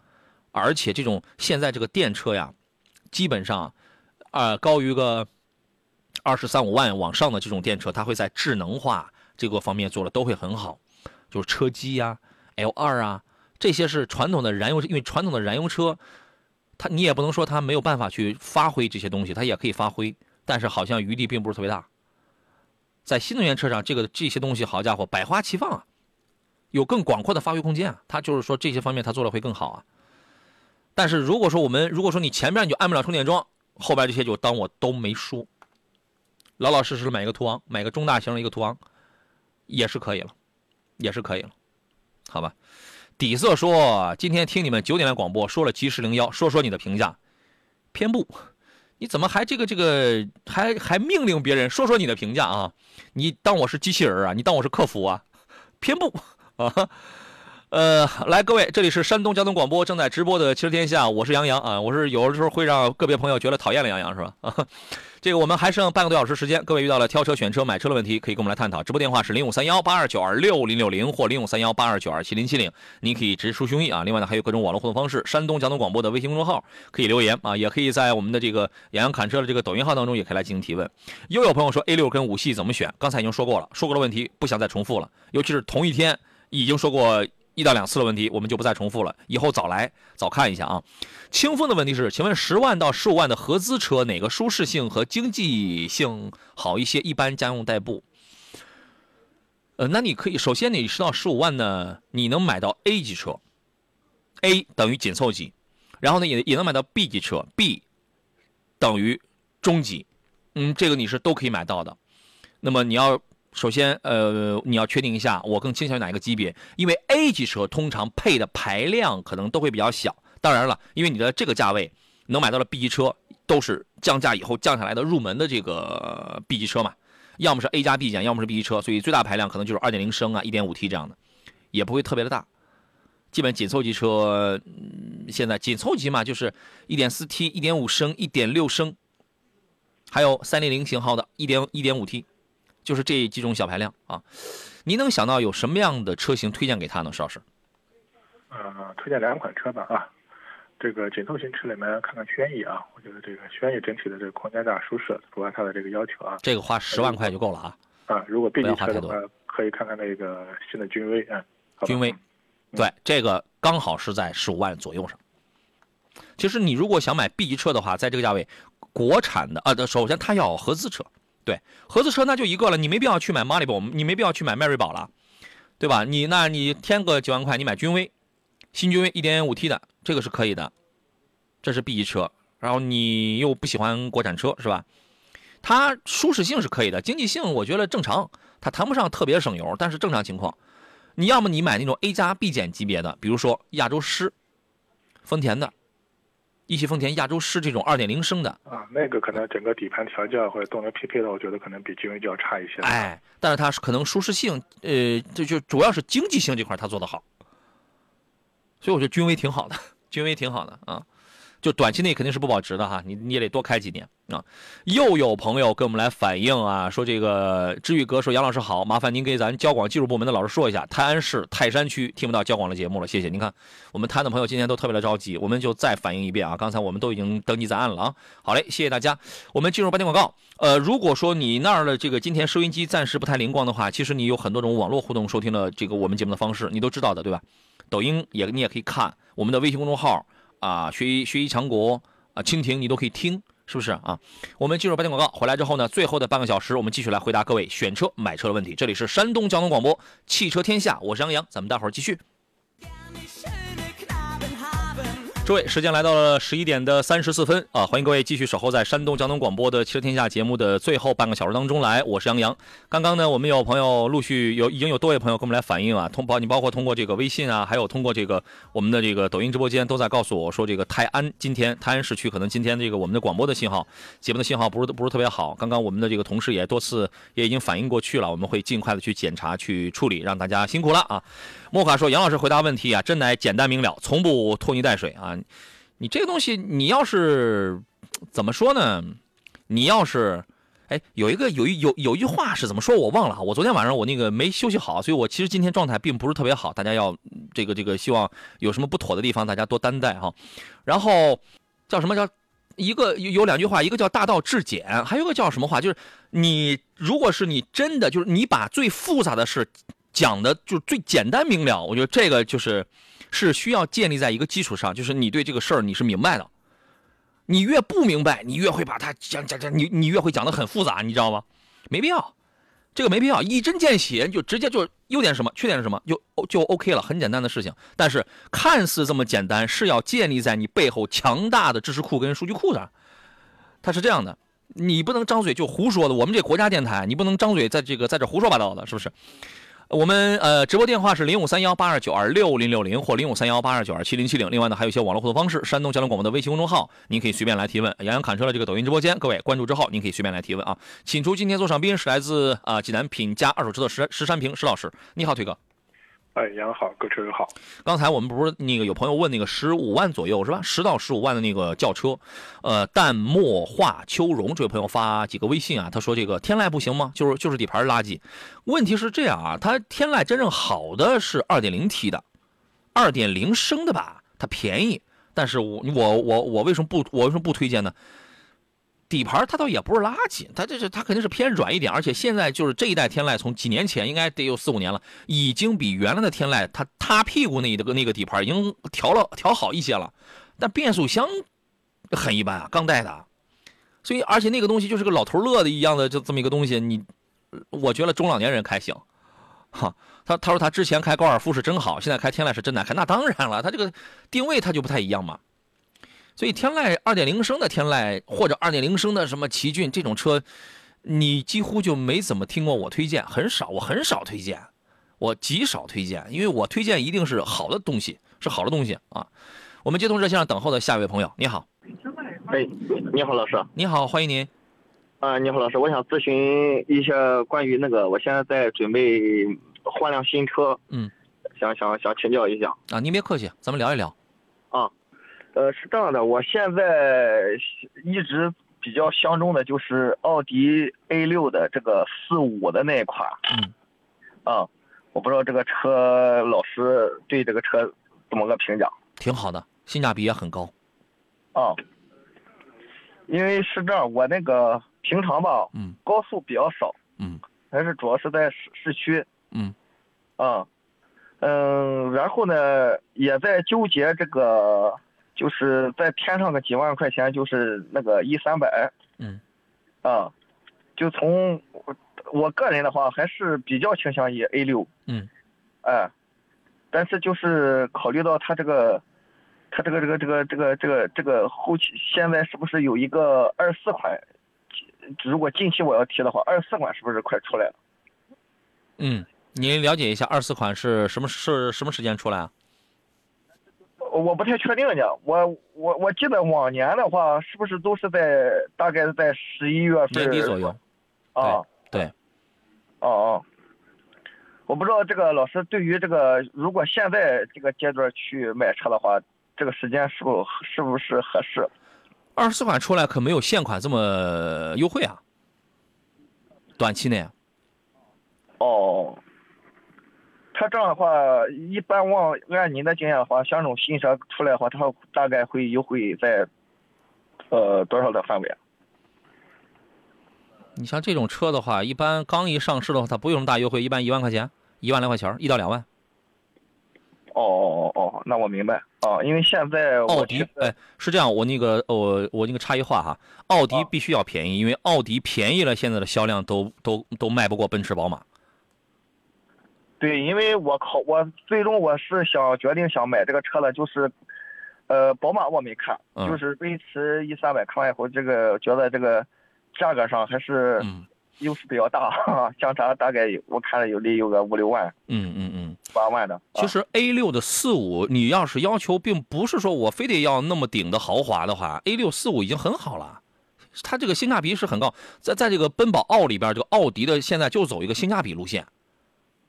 而且这种现在这个电车呀，基本上。啊，高于个二十三五万往上的这种电车，它会在智能化这个方面做的都会很好，就是车机呀、L 二啊，这些是传统的燃油，因为传统的燃油车，它你也不能说它没有办法去发挥这些东西，它也可以发挥，但是好像余地并不是特别大。在新能源车上，这个这些东西，好家伙，百花齐放啊，有更广阔的发挥空间啊。它就是说这些方面它做的会更好啊。但是如果说我们如果说你前边你就安不了充电桩，后边这些就当我都没说，老老实实买一个途昂，买个中大型的一个途昂，也是可以了，也是可以了，好吧？底色说今天听你们九点的广播说了及时零幺，说说你的评价，偏不？你怎么还这个这个还还命令别人说说你的评价啊？你当我是机器人啊？你当我是客服啊？偏不 [LAUGHS] 啊？呃，来，各位，这里是山东交通广播正在直播的《汽车天下》，我是杨洋啊。我是有的时候会让个别朋友觉得讨厌了杨洋，是吧？啊，[LAUGHS] 这个我们还剩半个多小时时间，各位遇到了挑车、选车、买车的问题，可以跟我们来探讨。直播电话是零五三幺八二九二六零六零或零五三幺八二九二七零七零，您可以直抒胸臆啊。另外呢，还有各种网络互动方式，山东交通广播的微信公众号可以留言啊，也可以在我们的这个杨洋侃车的这个抖音号当中也可以来进行提问。又有朋友说 A 六跟五系怎么选？刚才已经说过了，说过的问题不想再重复了，尤其是同一天已经说过。一到两次的问题，我们就不再重复了。以后早来早看一下啊。清风的问题是，请问十万到十五万的合资车，哪个舒适性和经济性好一些？一般家用代步。呃，那你可以首先你十到十五万呢，你能买到 A 级车，A 等于紧凑级，然后呢也也能买到 B 级车，B 等于中级，嗯，这个你是都可以买到的。那么你要。首先，呃，你要确定一下，我更倾向于哪一个级别？因为 A 级车通常配的排量可能都会比较小。当然了，因为你的这个价位能买到的 B 级车都是降价以后降下来的入门的这个 B 级车嘛，要么是 A 加 B 减，要么是 B 级车，所以最大排量可能就是2.0升啊、1.5T 这样的，也不会特别的大。基本紧凑级车嗯现在紧凑级嘛，就是 1.4T、1.5升、1.6升，还有3.0型号的1.1 1.5T。就是这几种小排量啊，您能想到有什么样的车型推荐给他呢？邵老师？呃，推荐两款车吧啊，这个紧凑型车里面看看轩逸啊，我觉得这个轩逸整体的这个空间大、舒适，符合它的这个要求啊。这个花十万块就够了啊。啊，如果 B 级车的话，可以看看那个新的君威啊。君威，对，这个刚好是在十五万左右上。其实你如果想买 B 级车的话，在这个价位，国产的啊，首先它要合资车。对，合资车那就一个了，你没必要去买 Malibu，你没必要去买迈锐宝了，对吧？你那你添个几万块，你买君威，新君威 1.5T 的，这个是可以的，这是 B 级车。然后你又不喜欢国产车是吧？它舒适性是可以的，经济性我觉得正常，它谈不上特别省油，但是正常情况。你要么你买那种 A 加 B 减级别的，比如说亚洲狮，丰田的。一汽丰田亚洲狮这种二点零升的啊，那个可能整个底盘调教或者动力匹配的，我觉得可能比君威就要差一些。哎，但是它可能舒适性，呃，这就主要是经济性这块它做得好，所以我觉得君威挺好的，[LAUGHS] 君威挺好的啊。就短期内肯定是不保值的哈，你你也得多开几年啊。又有朋友跟我们来反映啊，说这个知遇哥说杨老师好，麻烦您给咱交广技术部门的老师说一下，泰安市泰山区听不到交广的节目了，谢谢。您看我们泰安的朋友今天都特别的着急，我们就再反映一遍啊。刚才我们都已经登记在案了啊。好嘞，谢谢大家。我们进入半天广告。呃，如果说你那儿的这个今天收音机暂时不太灵光的话，其实你有很多种网络互动收听的这个我们节目的方式，你都知道的对吧？抖音也你也可以看我们的微信公众号。啊，学习学习强国啊，蜻蜓你都可以听，是不是啊？我们进入半天广告，回来之后呢，最后的半个小时，我们继续来回答各位选车买车的问题。这里是山东交通广播汽车天下，我是杨洋，咱们待会儿继续。诸位，时间来到了十一点的三十四分啊！欢迎各位继续守候在山东交通广播的《汽车天下》节目的最后半个小时当中来，我是杨洋。刚刚呢，我们有朋友陆续有已经有多位朋友跟我们来反映啊，通包你包括通过这个微信啊，还有通过这个我们的这个抖音直播间，都在告诉我说，这个泰安今天泰安市区可能今天这个我们的广播的信号节目的信号不是不是特别好。刚刚我们的这个同事也多次也已经反映过去了，我们会尽快的去检查去处理，让大家辛苦了啊！莫卡说，杨老师回答问题啊，真乃简单明了，从不拖泥带水啊。你这个东西，你要是怎么说呢？你要是，哎，有一个有一有有一句话是怎么说？我忘了。我昨天晚上我那个没休息好，所以我其实今天状态并不是特别好。大家要这个这个，希望有什么不妥的地方，大家多担待哈。然后叫什么叫一个有有两句话，一个叫大道至简，还有个叫什么话？就是你如果是你真的就是你把最复杂的事讲的就最简单明了，我觉得这个就是。是需要建立在一个基础上，就是你对这个事儿你是明白的。你越不明白，你越会把它讲讲讲，你你越会讲的很复杂，你知道吗？没必要，这个没必要，一针见血，就直接就优点什么，缺点是什么，就就 OK 了，很简单的事情。但是看似这么简单，是要建立在你背后强大的知识库跟数据库的。它是这样的，你不能张嘴就胡说的。我们这国家电台，你不能张嘴在这个在这胡说八道的，是不是？我们呃，直播电话是零五三幺八二九二六零六零或零五三幺八二九二七零七零。另外呢，还有一些网络互动方式，山东交通广播的微信公众号，您可以随便来提问。杨洋侃车的这个抖音直播间，各位关注之后，您可以随便来提问啊。请出今天座上宾是来自啊济南品家二手车的石石山平石老师，你好，腿哥。哎，杨好，各车友好。刚才我们不是那个有朋友问那个十五万左右是吧？十到十五万的那个轿车，呃，淡墨画秋荣这位朋友发几个微信啊，他说这个天籁不行吗？就是就是底盘垃圾。问题是这样啊，它天籁真正好的是二点零 T 的，二点零升的吧，它便宜。但是我我我我为什么不我为什么不推荐呢？底盘它倒也不是垃圾，它这是它肯定是偏软一点，而且现在就是这一代天籁，从几年前应该得有四五年了，已经比原来的天籁它塌屁股那个那个底盘已经调了调好一些了，但变速箱很一般啊，刚带的，所以而且那个东西就是个老头乐的一样的就这么一个东西，你我觉得中老年人开行，哈，他他说他之前开高尔夫是真好，现在开天籁是真难开，那当然了，他这个定位它就不太一样嘛。所以天籁二点零升的天籁或者二点零升的什么奇骏这种车，你几乎就没怎么听过我推荐，很少，我很少推荐，我极少推荐，因为我推荐一定是好的东西，是好的东西啊。我们接通热线上等候的下一位朋友，你好。哎，你好，老师。你好，欢迎您。啊，你好，老师，我想咨询一下关于那个，我现在在准备换辆新车，嗯，想想想请教一下。啊，您别客气，咱们聊一聊。啊。呃，是这样的，我现在一直比较相中的就是奥迪 A 六的这个四五的那一款。嗯。啊，我不知道这个车老师对这个车怎么个评价？挺好的，性价比也很高。啊。因为是这样，我那个平常吧，嗯，高速比较少，嗯，还是主要是在市市区，嗯，啊，嗯，然后呢，也在纠结这个。就是再添上个几万块钱，就是那个一三百，嗯，啊，就从我个人的话，还是比较倾向于 A 六，嗯，哎，但是就是考虑到它这个，它这个这个这个这个这个这个后期现在是不是有一个二四款？如果近期我要提的话，二四款是不是快出来了？嗯，您了解一下二四款是什么是什么时间出来啊？我不太确定呢，我我我记得往年的话，是不是都是在大概在十一月份年底左右？啊，对，哦哦，我不知道这个老师对于这个，如果现在这个阶段去买车的话，这个时间是否是不是合适？二十四款出来可没有现款这么优惠啊，短期内。哦。他这样的话，一般往按您的经验的话，像这种新车出来的话，它大概会优惠在，呃多少的范围？你像这种车的话，一般刚一上市的话，它不用什么大优惠，一般一万块钱，一万来块钱，一到两万。哦哦哦哦，那我明白哦，因为现在奥迪哎是这样，我那个我我那个插一话哈，奥迪必须要便宜，因为奥迪便宜了，现在的销量都都都卖不过奔驰、宝马。对，因为我考我最终我是想决定想买这个车了，就是，呃，宝马我没看，就是奔驰 E 三百看完以后，这个觉得这个价格上还是优势比较大，[LAUGHS] 相差大概我看了有得有个五六万，嗯嗯嗯，八万的。其实 A 六的四五，你要是要求并不是说我非得要那么顶的豪华的话，A 六四五已经很好了，它这个性价比是很高，在在这个奔宝奥里边，这个奥迪的现在就走一个性价比路线。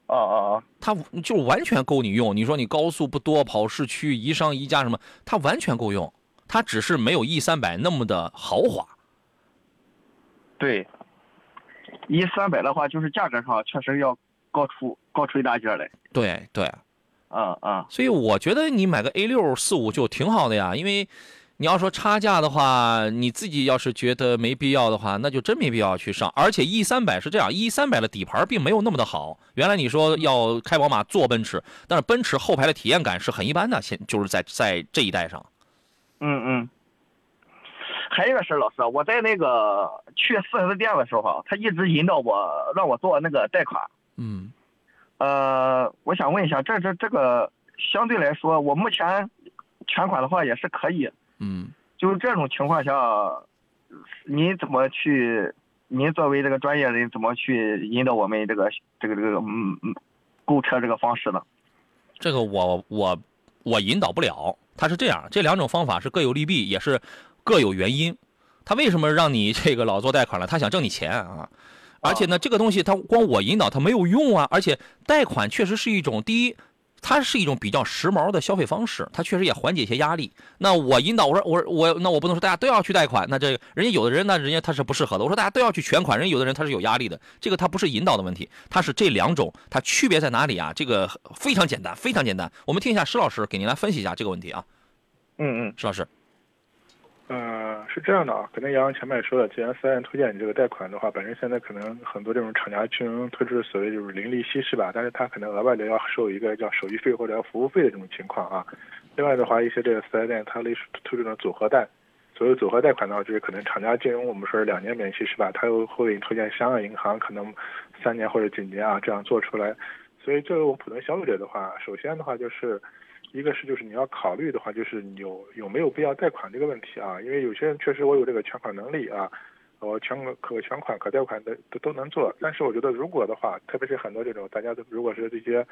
啊啊啊！它就完全够你用。你说你高速不多，跑市区宜商宜家什么，它完全够用。它只是没有 E 三百那么的豪华。对，E 三百的话，就是价格上确实要高出高出一大截来。对对，嗯嗯。所以我觉得你买个 A 六四五就挺好的呀，因为你要说差价的话，你自己要是觉得没必要的话，那就真没必要去上。而且 E 三百是这样，E 三百的底盘并没有那么的好。原来你说要开宝马坐奔驰，但是奔驰后排的体验感是很一般的，现就是在在这一代上。嗯嗯。还有一个事儿，老师，我在那个去四 S 店的时候，他一直引导我让我做那个贷款。嗯。呃，我想问一下，这这这个相对来说，我目前全款的话也是可以。嗯，就是这种情况下，您怎么去？您作为这个专业人，怎么去引导我们这个这个这个嗯嗯购车这个方式呢？这个我我我引导不了。他是这样，这两种方法是各有利弊，也是各有原因。他为什么让你这个老做贷款了？他想挣你钱啊！而且呢，这个东西他光我引导他没有用啊！而且贷款确实是一种第一。它是一种比较时髦的消费方式，它确实也缓解一些压力。那我引导我说我说我那我不能说大家都要去贷款，那这人家有的人那人家他是不适合的。我说大家都要去全款，人有的人他是有压力的。这个他不是引导的问题，他是这两种它区别在哪里啊？这个非常简单，非常简单。我们听一下施老师给您来分析一下这个问题啊。嗯嗯，施老师。呃，是这样的啊，可能杨洋前面也说了，既然四 S 店推荐你这个贷款的话，本身现在可能很多这种厂家金融推出的所谓就是零利息是吧？但是它可能额外的要收一个叫手续费或者服务费的这种情况啊。另外的话，一些这个四 S 店它类似推这种组合贷，所谓组合贷款的话，就是可能厂家金融我们说是两年免息是吧？他又会给你推荐香港银行可能三年或者几年啊这样做出来。所以作为我们普通消费者的话，首先的话就是。一个是就是你要考虑的话，就是有有没有必要贷款这个问题啊？因为有些人确实我有这个全款能力啊，我全可全款可贷款的都都能做。但是我觉得如果的话，特别是很多这种大家都如果是这些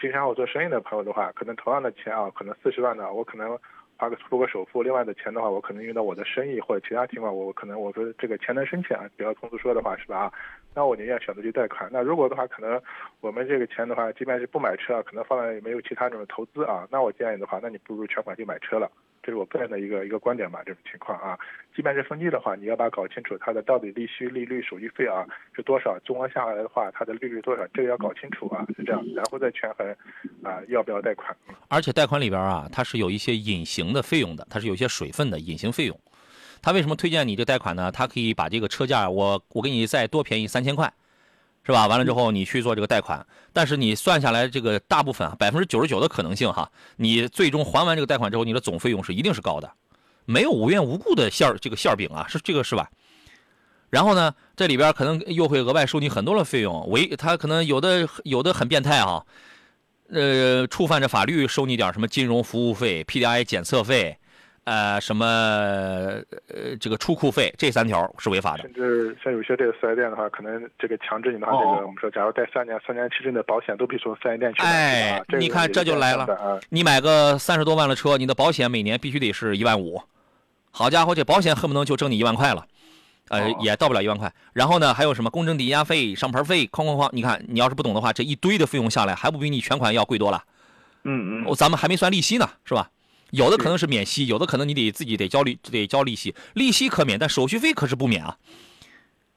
经商或做生意的朋友的话，可能同样的钱啊，可能四十万的，我可能花个出个首付，另外的钱的话，我可能用到我的生意或者其他情况，我可能我说这个钱能申请啊，比较通俗说的话是吧？那我宁愿选择去贷款。那如果的话，可能我们这个钱的话，即便是不买车，可能放在没有其他这种投资啊。那我建议的话，那你不如全款去买车了。这是我个人的一个一个观点吧。这种情况啊，即便是分期的话，你要把搞清楚它的到底利息、利率、手续费啊是多少，综合下来的话，它的利率多少，这个要搞清楚啊。是这样，然后再权衡啊要不要贷款。而且贷款里边啊，它是有一些隐形的费用的，它是有一些水分的隐形费用。他为什么推荐你这贷款呢？他可以把这个车价，我我给你再多便宜三千块，是吧？完了之后你去做这个贷款，但是你算下来这个大部分啊，百分之九十九的可能性哈，你最终还完这个贷款之后，你的总费用是一定是高的，没有无缘无故的馅儿这个馅儿饼啊，是这个是吧？然后呢，这里边可能又会额外收你很多的费用，违他可能有的有的很变态啊，呃，触犯着法律收你点什么金融服务费、PDI 检测费。呃，什么呃，这个出库费这三条是违法的。甚至像有些这个四 S 店的话，可能这个强制你拿这个，我们说，假如带三年、三年期内的保险，都必须从四 S 店去买。哎，你看这就来了。你买个三十多万的车，你的保险每年必须得是一万五。好家伙，这保险恨不能就挣你一万块了，呃，也到不了一万块。然后呢，还有什么公证抵押费、上牌费，哐哐哐！你看，你要是不懂的话，这一堆的费用下来，还不比你全款要贵多了？嗯嗯。咱们还没算利息呢，是吧？有的可能是免息，有的可能你得自己得交利得交利息，利息可免，但手续费可是不免啊。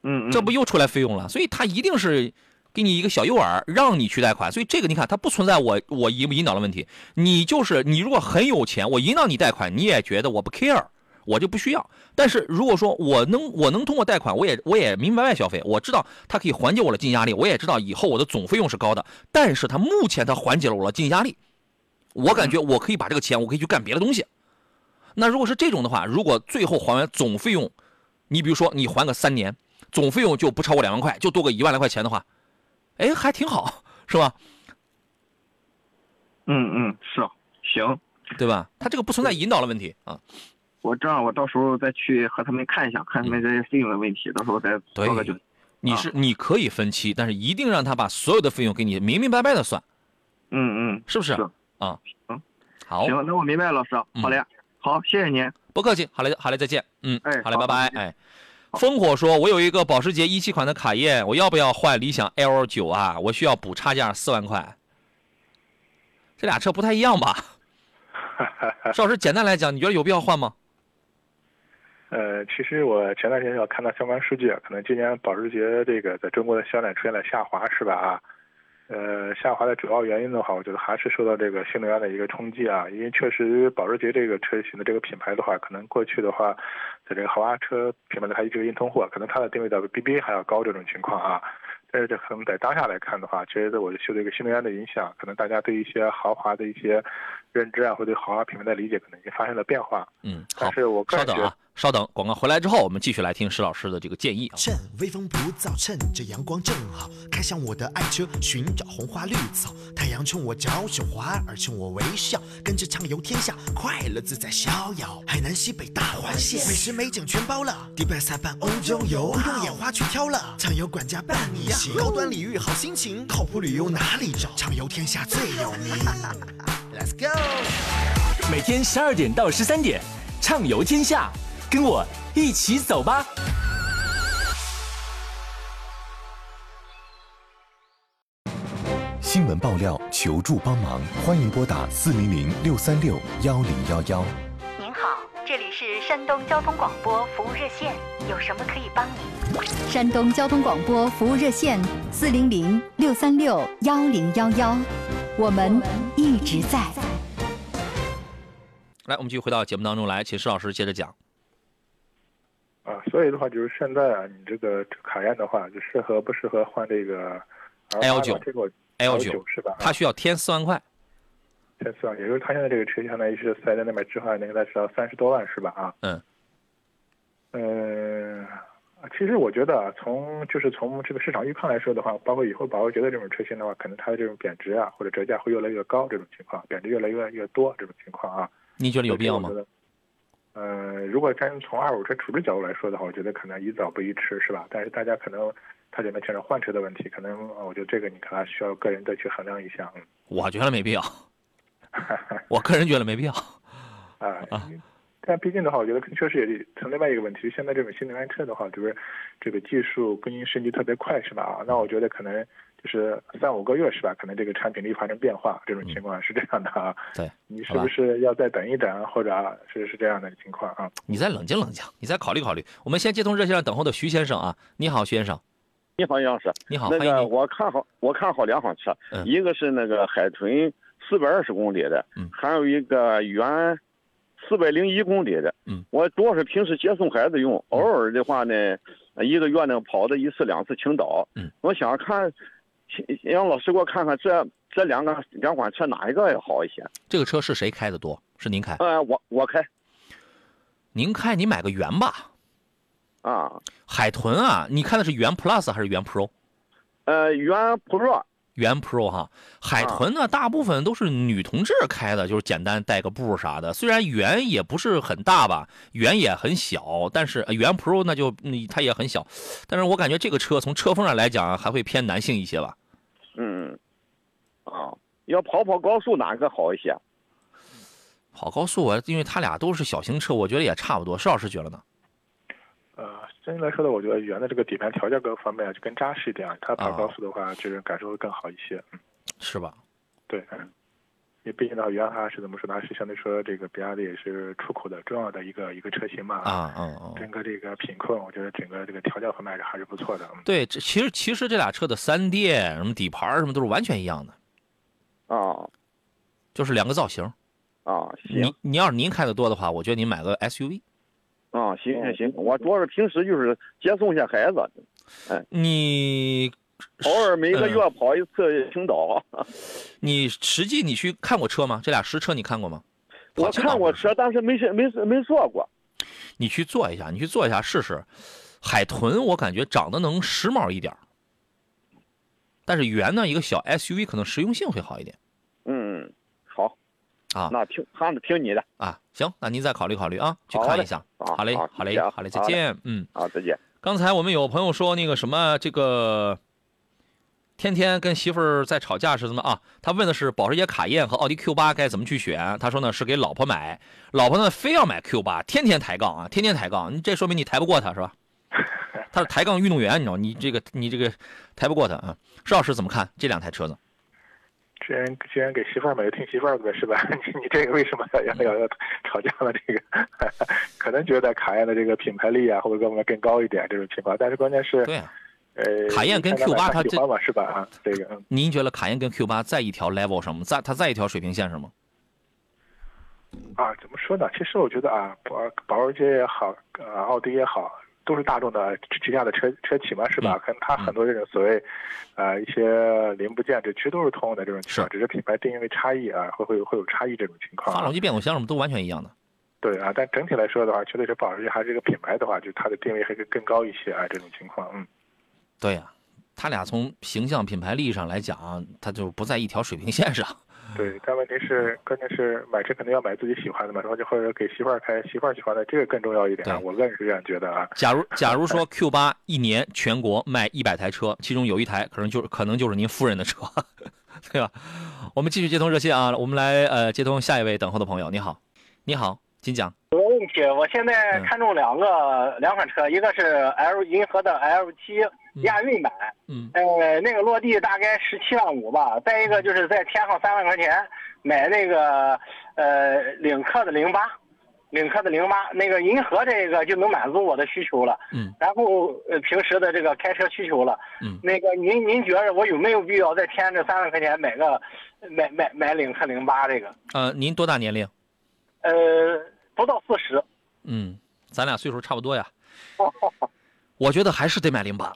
嗯，这不又出来费用了？所以他一定是给你一个小诱饵，让你去贷款。所以这个你看，它不存在我我引不引导的问题。你就是你如果很有钱，我引导你贷款，你也觉得我不 care，我就不需要。但是如果说我能我能通过贷款，我也我也明明白白消费，我知道它可以缓解我的经济压力，我也知道以后我的总费用是高的，但是它目前它缓解了我的经济压力。我感觉我可以把这个钱，我可以去干别的东西。那如果是这种的话，如果最后还完总费用，你比如说你还个三年，总费用就不超过两万块，就多个一万来块钱的话，哎，还挺好，是吧？嗯嗯，是，行，对吧？他这个不存在引导的问题啊。我这样，我到时候再去和他们看一下，看他们这些费用的问题，到时候再做个就。你是你可以分期，但是一定让他把所有的费用给你明明白白的算。嗯嗯，是不是？啊，嗯，好，行，那我明白了，老师，好嘞，好，谢谢您，不客气，好嘞，好嘞，再见，嗯，哎，好嘞，拜拜，哎，烽火说，我有一个保时捷一七款的卡宴，我要不要换理想 L 九啊？我需要补差价四万块，这俩车不太一样吧？[LAUGHS] 邵老师，简单来讲，你觉得有必要换吗？呃，其实我前段时间要看到相关数据，可能今年保时捷这个在中国的销量出现了下滑，是吧？啊。呃，下滑的主要原因的话，我觉得还是受到这个新能源的一个冲击啊。因为确实，保时捷这个车型的这个品牌的话，可能过去的话，在这个豪华车品牌的它一直硬通货，可能它的定位到 BBA 还要高这种情况啊。但是这可能在当下来看的话，其实我受这个新能源的影响，可能大家对一些豪华的一些认知啊，或对豪华品牌的理解，可能已经发生了变化。嗯，但是我稍等啊。稍等，广告回来之后，我们继续来听石老师的这个建议啊。趁微风不燥，趁着阳光正好，开向我的爱车，寻找红花绿草。太阳冲我招手，花儿冲我微笑，跟着畅游天下，快乐自在逍遥。海南西北大环线，美食美景全包了。迪拜塞班欧洲游，不用眼花去挑了。畅游管家伴你行，高端礼遇好心情，靠谱旅游哪里找？畅游天下最有名。[LAUGHS] Let's go，每天十二点到十三点，畅游天下。跟我一起走吧！新闻爆料，求助帮忙，欢迎拨打四零零六三六幺零幺幺。您好，这里是山东交通广播服务热线，有什么可以帮您？山东交通广播服务热线四零零六三六幺零幺幺，我们一直在。来，我们继续回到节目当中来，请施老师接着讲。啊，所以的话就是现在啊，你这个卡宴的话，就适合不适合换这个 L 九？L 九是吧？它需要添四万块，添四万，也就是它现在这个车相当于是在那边置换，那个在只要三十多万是吧？啊，嗯，嗯，其实我觉得啊，从就是从这个市场预判来说的话，包括以后保时捷的这种车型的话，可能它的这种贬值啊或者折价会越来越高，这种情况，贬值越来越越多这种情况啊，你觉得有必要吗？呃，如果真从二手车处置角度来说的话，我觉得可能宜早不宜迟，是吧？但是大家可能它里面牵扯换车的问题，可能我觉得这个你可能需要个人再去衡量一下。嗯，[LAUGHS] 我觉得没必要，[LAUGHS] 我个人觉得没必要。[LAUGHS] 啊啊，但毕竟的话，我觉得确实也从另外一个问题，现在这种新能源车的话，就是这个技术更新升级特别快，是吧？啊，那我觉得可能。就是三五个月是吧？可能这个产品力发生变化，这种情况是这样的啊。对，[LAUGHS] 你是不是要再等一等，或者是是这样的情况啊？你再冷静冷静，你再考虑考虑。我们先接通热线上等候的徐先生啊，你好，徐先生。你好，杨老师。你好，那个我看好我看好两款车，一个是那个海豚四百二十公里的，还有一个原四百零一公里的。嗯，我主要是平时接送孩子用，偶尔的话呢，一个月呢跑的一次两次青岛。嗯，我想看。杨老师，给我看看这这两个两款车哪一个要好一些？这个车是谁开的多？是您开？呃，我我开。您开，你买个元吧。啊，海豚啊，你看的是元 Plus 还是元 Pro？呃，元 Pro。元 Pro 哈，海豚呢，大部分都是女同志开的，就是简单带个步啥的。虽然元也不是很大吧，元也很小，但是元 Pro 那就它也很小。但是我感觉这个车从车风上来讲，还会偏男性一些吧。嗯，啊，要跑跑高速哪个好一些？跑高速我因为它俩都是小型车，我觉得也差不多。邵老师觉得呢？呃，相对来说呢，我觉得元的这个底盘调教各方面就更扎实一点，它跑高速的话，就是感受会更好一些。嗯，是吧？对，嗯，因为毕竟呢，元它是怎么说呢？是相对说这个比亚迪也是出口的重要的一个一个车型嘛。啊嗯嗯。整个这个品控，我觉得整个这个调教方面还是不错的。对，这其实其实这俩车的三电什么底盘什么都是完全一样的。啊。就是两个造型。啊，您您要是您开的多的话，我觉得您买个 SUV。啊，行行行，我主要是平时就是接送一下孩子。哎，你偶尔每个月跑一次青岛。[LAUGHS] 你实际你去看过车吗？这俩实车你看过吗？我看过车，但是没没没坐过。你去坐一下，你去坐一下试试。海豚我感觉长得能时髦一点但是圆呢，一个小 SUV 可能实用性会好一点。啊，那听还是听你的啊，行，那您再考虑考虑啊，去看一下。好嘞，好嘞，好嘞，再见。嗯，好，再见。刚才我们有朋友说那个什么，这个天天跟媳妇儿在吵架是怎么啊？他问的是保时捷卡宴和奥迪 Q 八该怎么去选？他说呢是给老婆买，老婆呢非要买 Q 八，天天抬杠啊，天天抬杠。你这说明你抬不过他是吧？他是抬杠运动员，你知道？你这个你这个抬不过他啊。邵老师怎么看这两台车子？既然既然给媳妇儿买，就听媳妇儿的是吧？[LAUGHS] 你你这个为什么要要要吵架了？这个 [LAUGHS] 可能觉得卡宴的这个品牌力啊，或者各方面更高一点这种情况，但是关键是，对啊呃，卡宴跟 Q 八它这是吧？啊，这个，您觉得卡宴跟 Q 八在一条 level 上吗？在它在一条水平线上吗？啊，怎么说呢？其实我觉得啊，保保时捷也好，呃，奥迪也好，都是大众的旗下的车车企嘛，是吧？可能它很多这种所谓，呃，一些零部件，这其实都是通用的这种情况，只是品牌定位差异啊，会会会有差异这种情况。发动机、变速箱什么都完全一样的。对啊，但整体来说的话，确实是保时捷还是一个品牌的话，就它的定位还是更高一些啊，这种情况，嗯。对呀，它俩从形象、品牌力上来讲，它就不在一条水平线上。对，但问题是，关键是买车肯定要买自己喜欢的嘛，然后就或者给媳妇儿开，媳妇儿喜欢的，这个更重要一点啊。我个人是这样觉得啊。假如假如说 [LAUGHS] Q 八一年全国卖一百台车，其中有一台可能就可能就是您夫人的车，[LAUGHS] 对吧？我们继续接通热线啊，我们来呃接通下一位等候的朋友。你好，你好，请讲。有个问题，我现在看中两个两款车，一个是 L 银河的 L 七。亚运版，嗯，呃，那个落地大概十七万五吧。再一个就是再添上三万块钱买那个呃领克的零八，领克的零八，那个银河这个就能满足我的需求了，嗯，然后呃平时的这个开车需求了，嗯，那个您您觉得我有没有必要再添这三万块钱买个买买买领克零八这个？呃，您多大年龄？呃，不到四十。嗯，咱俩岁数差不多呀。[LAUGHS] 我觉得还是得买零八，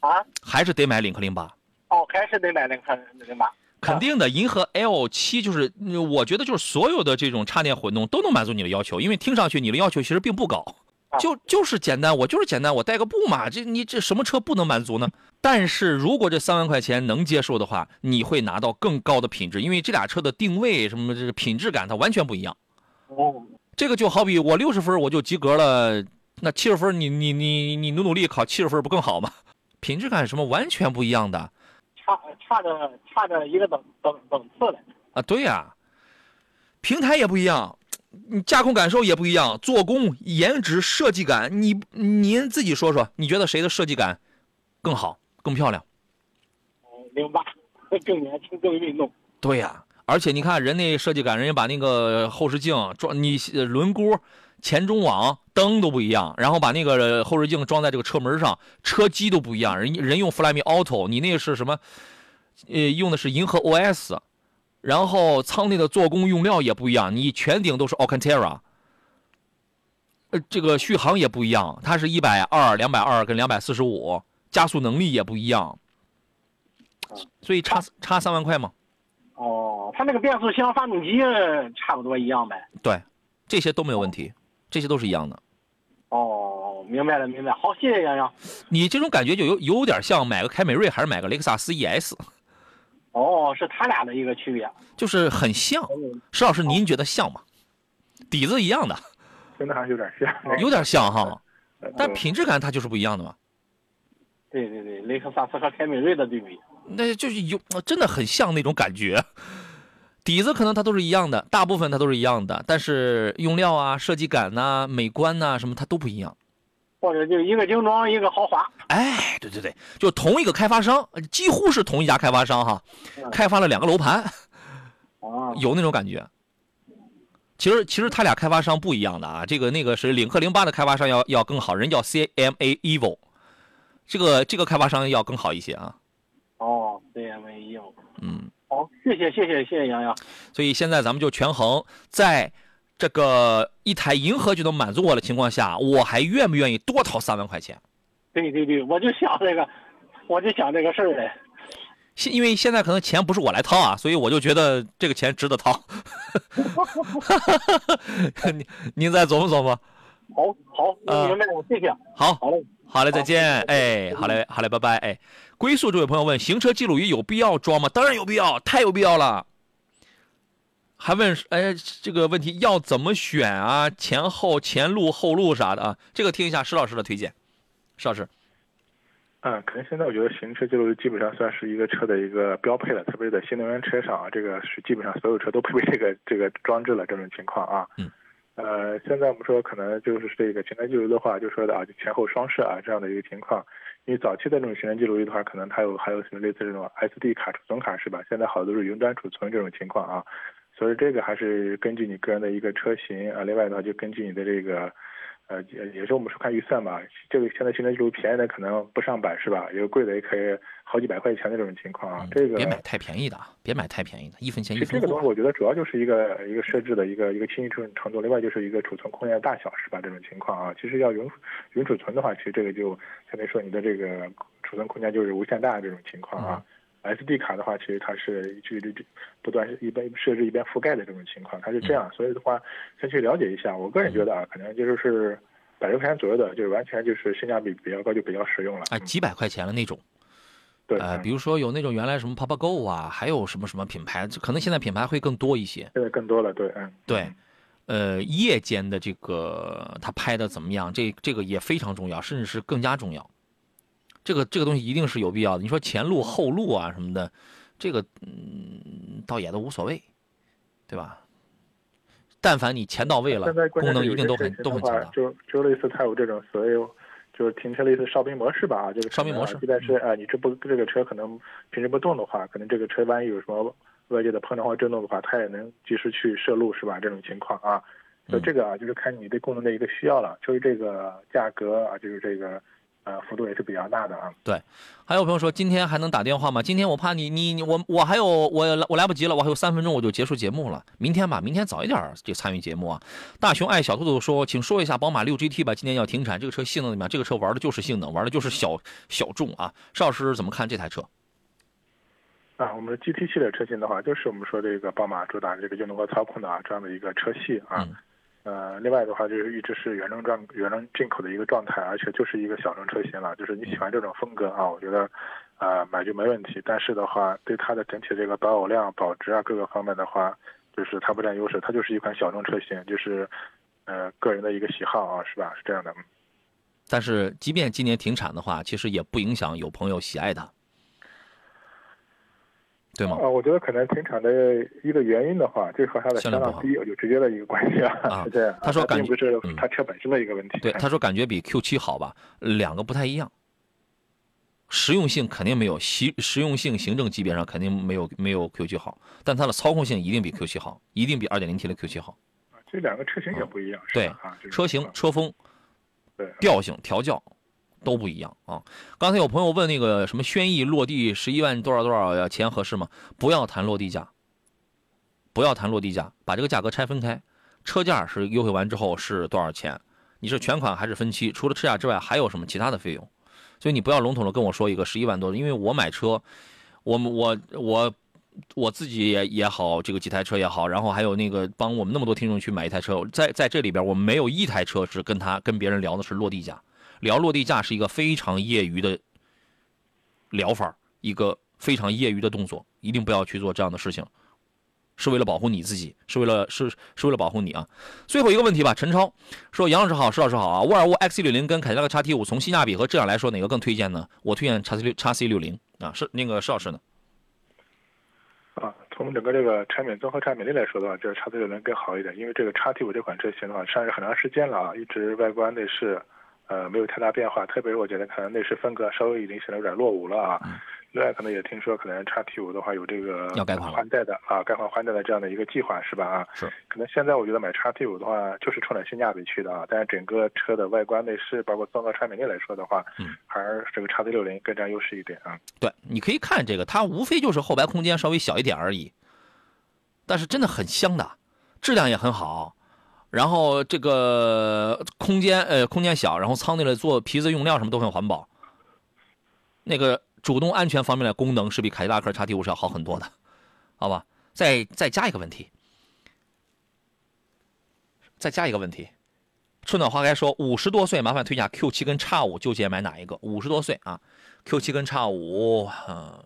啊，还是得买领克零八。哦，还是得买领克零八。肯定的，银河 L 七就是，我觉得就是所有的这种插电混动都能满足你的要求，因为听上去你的要求其实并不高，就就是简单，我就是简单，我带个步嘛，这你这什么车不能满足呢？但是如果这三万块钱能接受的话，你会拿到更高的品质，因为这俩车的定位什么这个品质感它完全不一样。哦，这个就好比我六十分我就及格了。那七十分，你你你你努努力考七十分不更好吗？品质感什么完全不一样的，差差着差着一个等等等次的。啊，对呀，平台也不一样，你驾控感受也不一样，做工、颜值、设计感，你您自己说说，你觉得谁的设计感更好、更漂亮？零八更年轻、更运动。对呀，而且你看人那设计感，人家把那个后视镜装你轮毂。前中网灯都不一样，然后把那个后视镜装在这个车门上，车机都不一样。人人用 Flyme Auto，你那个是什么？呃，用的是银河 OS，然后舱内的做工用料也不一样，你全顶都是 Alcantara。呃，这个续航也不一样，它是一百二、两百二跟两百四十五，加速能力也不一样，所以差差三万块嘛。哦，它那个变速箱、发动机差不多一样呗？对，这些都没有问题。这些都是一样的，哦，明白了，明白。好，谢谢洋洋。你这种感觉就有有点像买个凯美瑞还是买个雷克萨斯 ES。哦，是他俩的一个区别，就是很像。石老师，您觉得像吗？底子一样的，真的还是有点像，[LAUGHS] 有点像哈。但品质感它就是不一样的嘛。对对对，雷克萨斯和凯美瑞的对比，那就是有真的很像那种感觉。底子可能它都是一样的，大部分它都是一样的，但是用料啊、设计感呐、美观呐什么它都不一样，或者就一个精装，一个豪华。哎，对对对，就同一个开发商，几乎是同一家开发商哈，开发了两个楼盘，有那种感觉。其实其实他俩开发商不一样的啊，这个那个是领克零八的开发商要要更好，人叫 CMA Evo，这个这个开发商要更好一些啊。哦，CMA Evo。嗯。好，谢谢谢谢谢谢洋洋。所以现在咱们就权衡，在这个一台银河就能满足我的情况下，我还愿不愿意多掏三万块钱？对对对，我就想这个，我就想这个事儿嘞。现因为现在可能钱不是我来掏啊，所以我就觉得这个钱值得掏。[LAUGHS] [LAUGHS] 您您再琢磨琢磨。好好，明白了，谢谢。好，好嘞，好嘞，再见。哎，好嘞，好嘞，拜拜。哎。归宿这位朋友问：行车记录仪有必要装吗？当然有必要，太有必要了。还问：哎，这个问题要怎么选啊？前后、前路、后路啥的啊？这个听一下石老师的推荐。石老师，嗯，可能现在我觉得行车记录仪基本上算是一个车的一个标配了，特别是在新能源车上啊，这个是基本上所有车都配备这个这个装置了。这种情况啊，嗯，呃，现在我们说可能就是这个行车记录仪的话，就说的啊，就前后双摄啊这样的一个情况。因为早期的这种行车记录仪的话，可能它有还有什么类似这种 SD 卡储存卡是吧？现在好多是云端储存这种情况啊，所以这个还是根据你个人的一个车型啊，另外的话就根据你的这个呃，也也是我们说看预算吧，这个现在行车记录便宜的可能不上百是吧？有贵的也可以好几百块钱的这种情况啊。这个别买太便宜的，别买太便宜的，一分钱一分货。这个东西我觉得主要就是一个一个设置的一个一个轻易程程度，另外就是一个储存空间的大小是吧？这种情况啊，其实要云云储存的话，其实这个就相当于说你的这个储存空间就是无限大这种情况啊。SD 卡的话，其实它是一直不断一边设置一边覆盖的这种情况，它是这样。所以的话，先去了解一下。我个人觉得啊，可能就是百十块钱左右的，就是完全就是性价比比较高，就比较实用了。啊，几百块钱的那种。对。呃，比如说有那种原来什么 PapaGo 啊，还有什么什么品牌，可能现在品牌会更多一些。现在更多了，对，嗯。对。呃，夜间的这个他拍的怎么样？这这个也非常重要，甚至是更加重要。这个这个东西一定是有必要的。你说前路后路啊什么的，这个嗯，倒也都无所谓，对吧？但凡你钱到位了，功能一定都很都很强。就就类似它有这种所谓就是停车类似哨兵模式吧，就是哨兵模式。但是啊，你这不这个车可能平时不动的话，可能这个车万一有什么外界的碰撞或震动的话，它也能及时去摄录，是吧？这种情况啊，就这个啊，就是看你对功能的一个需要了。就是这个价格啊，就是这个。呃，幅度也是比较大的啊。对，还有朋友说今天还能打电话吗？今天我怕你你你我我还有我我来不及了，我还有三分钟我就结束节目了。明天吧，明天早一点就参与节目啊。大熊爱小兔兔说，请说一下宝马六 GT 吧，今年要停产，这个车性能怎么样？这个车玩的就是性能，玩的就是小小众啊。邵老师怎么看这台车？啊，我们的 GT 系列车型的话，就是我们说这个宝马主打这个就能和操控的啊这样的一个车系啊。呃，另外的话就是一直是原装装原装进口的一个状态，而且就是一个小众车型了。就是你喜欢这种风格啊，我觉得，呃买就没问题。但是的话，对它的整体这个保有量、保值啊各个方面的话，就是它不占优势，它就是一款小众车型，就是呃个人的一个喜好啊，是吧？是这样的。但是即便今年停产的话，其实也不影响有朋友喜爱它。对吗？啊，我觉得可能停产的一个原因的话，就是和它的销量低有直接的一个关系啊。[LAUGHS] 是这样。他说感觉不是他车本身的一个问题。对，[LAUGHS] 他说感觉比 Q7 好吧？两个不太一样。实用性肯定没有，实实用性行政级别上肯定没有没有 Q7 好，但它的操控性一定比 Q7 好，一定比 2.0T 的 Q7 好。这两个车型也不一样。对，车型、车风、调性、调教。都不一样啊！刚才有朋友问那个什么轩逸落地十一万多少多少钱合适吗？不要谈落地价，不要谈落地价，把这个价格拆分开，车价是优惠完之后是多少钱？你是全款还是分期？除了车价之外还有什么其他的费用？所以你不要笼统的跟我说一个十一万多，因为我买车，我我我我自己也也好，这个几台车也好，然后还有那个帮我们那么多听众去买一台车，在在这里边我没有一台车是跟他跟别人聊的是落地价。聊落地价是一个非常业余的疗法，一个非常业余的动作，一定不要去做这样的事情，是为了保护你自己，是为了是是为了保护你啊。最后一个问题吧，陈超说：“杨老师好，石老师好啊。沃尔沃 XC60 跟凯迪拉克 XT5 从性价比和质量来说，哪个更推荐呢？我推荐 x C 六 X C 六零啊，是那个石老师呢？啊，从整个这个产品综合产品力来说的话，就是 x C 六零更好一点，因为这个 XT5 这款车型的话，上市很长时间了啊，一直外观内饰。呃，没有太大变化，特别是我觉得可能内饰风格稍微已经显得有点落伍了啊。另外，可能也听说可能叉 T 五的话有这个要改款换代的啊，改款换代的这样的一个计划是吧？啊，是。可能现在我觉得买叉 T 五的话，就是冲着性价比去的啊。但是整个车的外观内饰，包括综合产品力来说的话，嗯，还是这个叉 T 六零更占优势一点啊。对，你可以看这个，它无非就是后排空间稍微小一点而已，但是真的很香的，质量也很好。然后这个空间呃空间小，然后舱内的做皮子用料什么都很环保。那个主动安全方面的功能是比凯迪拉克叉 T 五是要好很多的，好吧？再再加一个问题，再加一个问题。春暖花开说五十多岁，麻烦推荐 Q 七跟叉五，纠结买哪一个？五十多岁啊，Q 七跟叉五，嗯，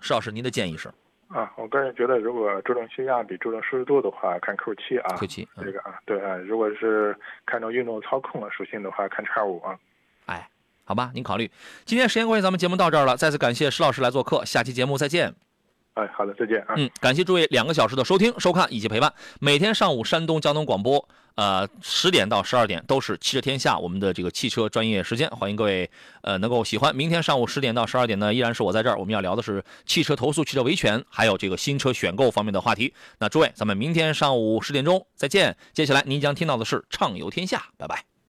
石老师您的建议是？啊，我个人觉得，如果注重性价比、注重舒适度的话，看 Q 七啊。Q 七这个啊，对啊。如果是看重运动操控的属性的话，看叉五啊。哎，好吧，您考虑。今天时间关系，咱们节目到这儿了。再次感谢石老师来做客，下期节目再见。哎，好的，再见啊。嗯，感谢诸位两个小时的收听、收看以及陪伴。每天上午，山东交通广播。呃，十点到十二点都是汽车天下，我们的这个汽车专业时间，欢迎各位呃能够喜欢。明天上午十点到十二点呢，依然是我在这儿，我们要聊的是汽车投诉、汽车维权，还有这个新车选购方面的话题。那诸位，咱们明天上午十点钟再见。接下来您将听到的是畅游天下，拜拜。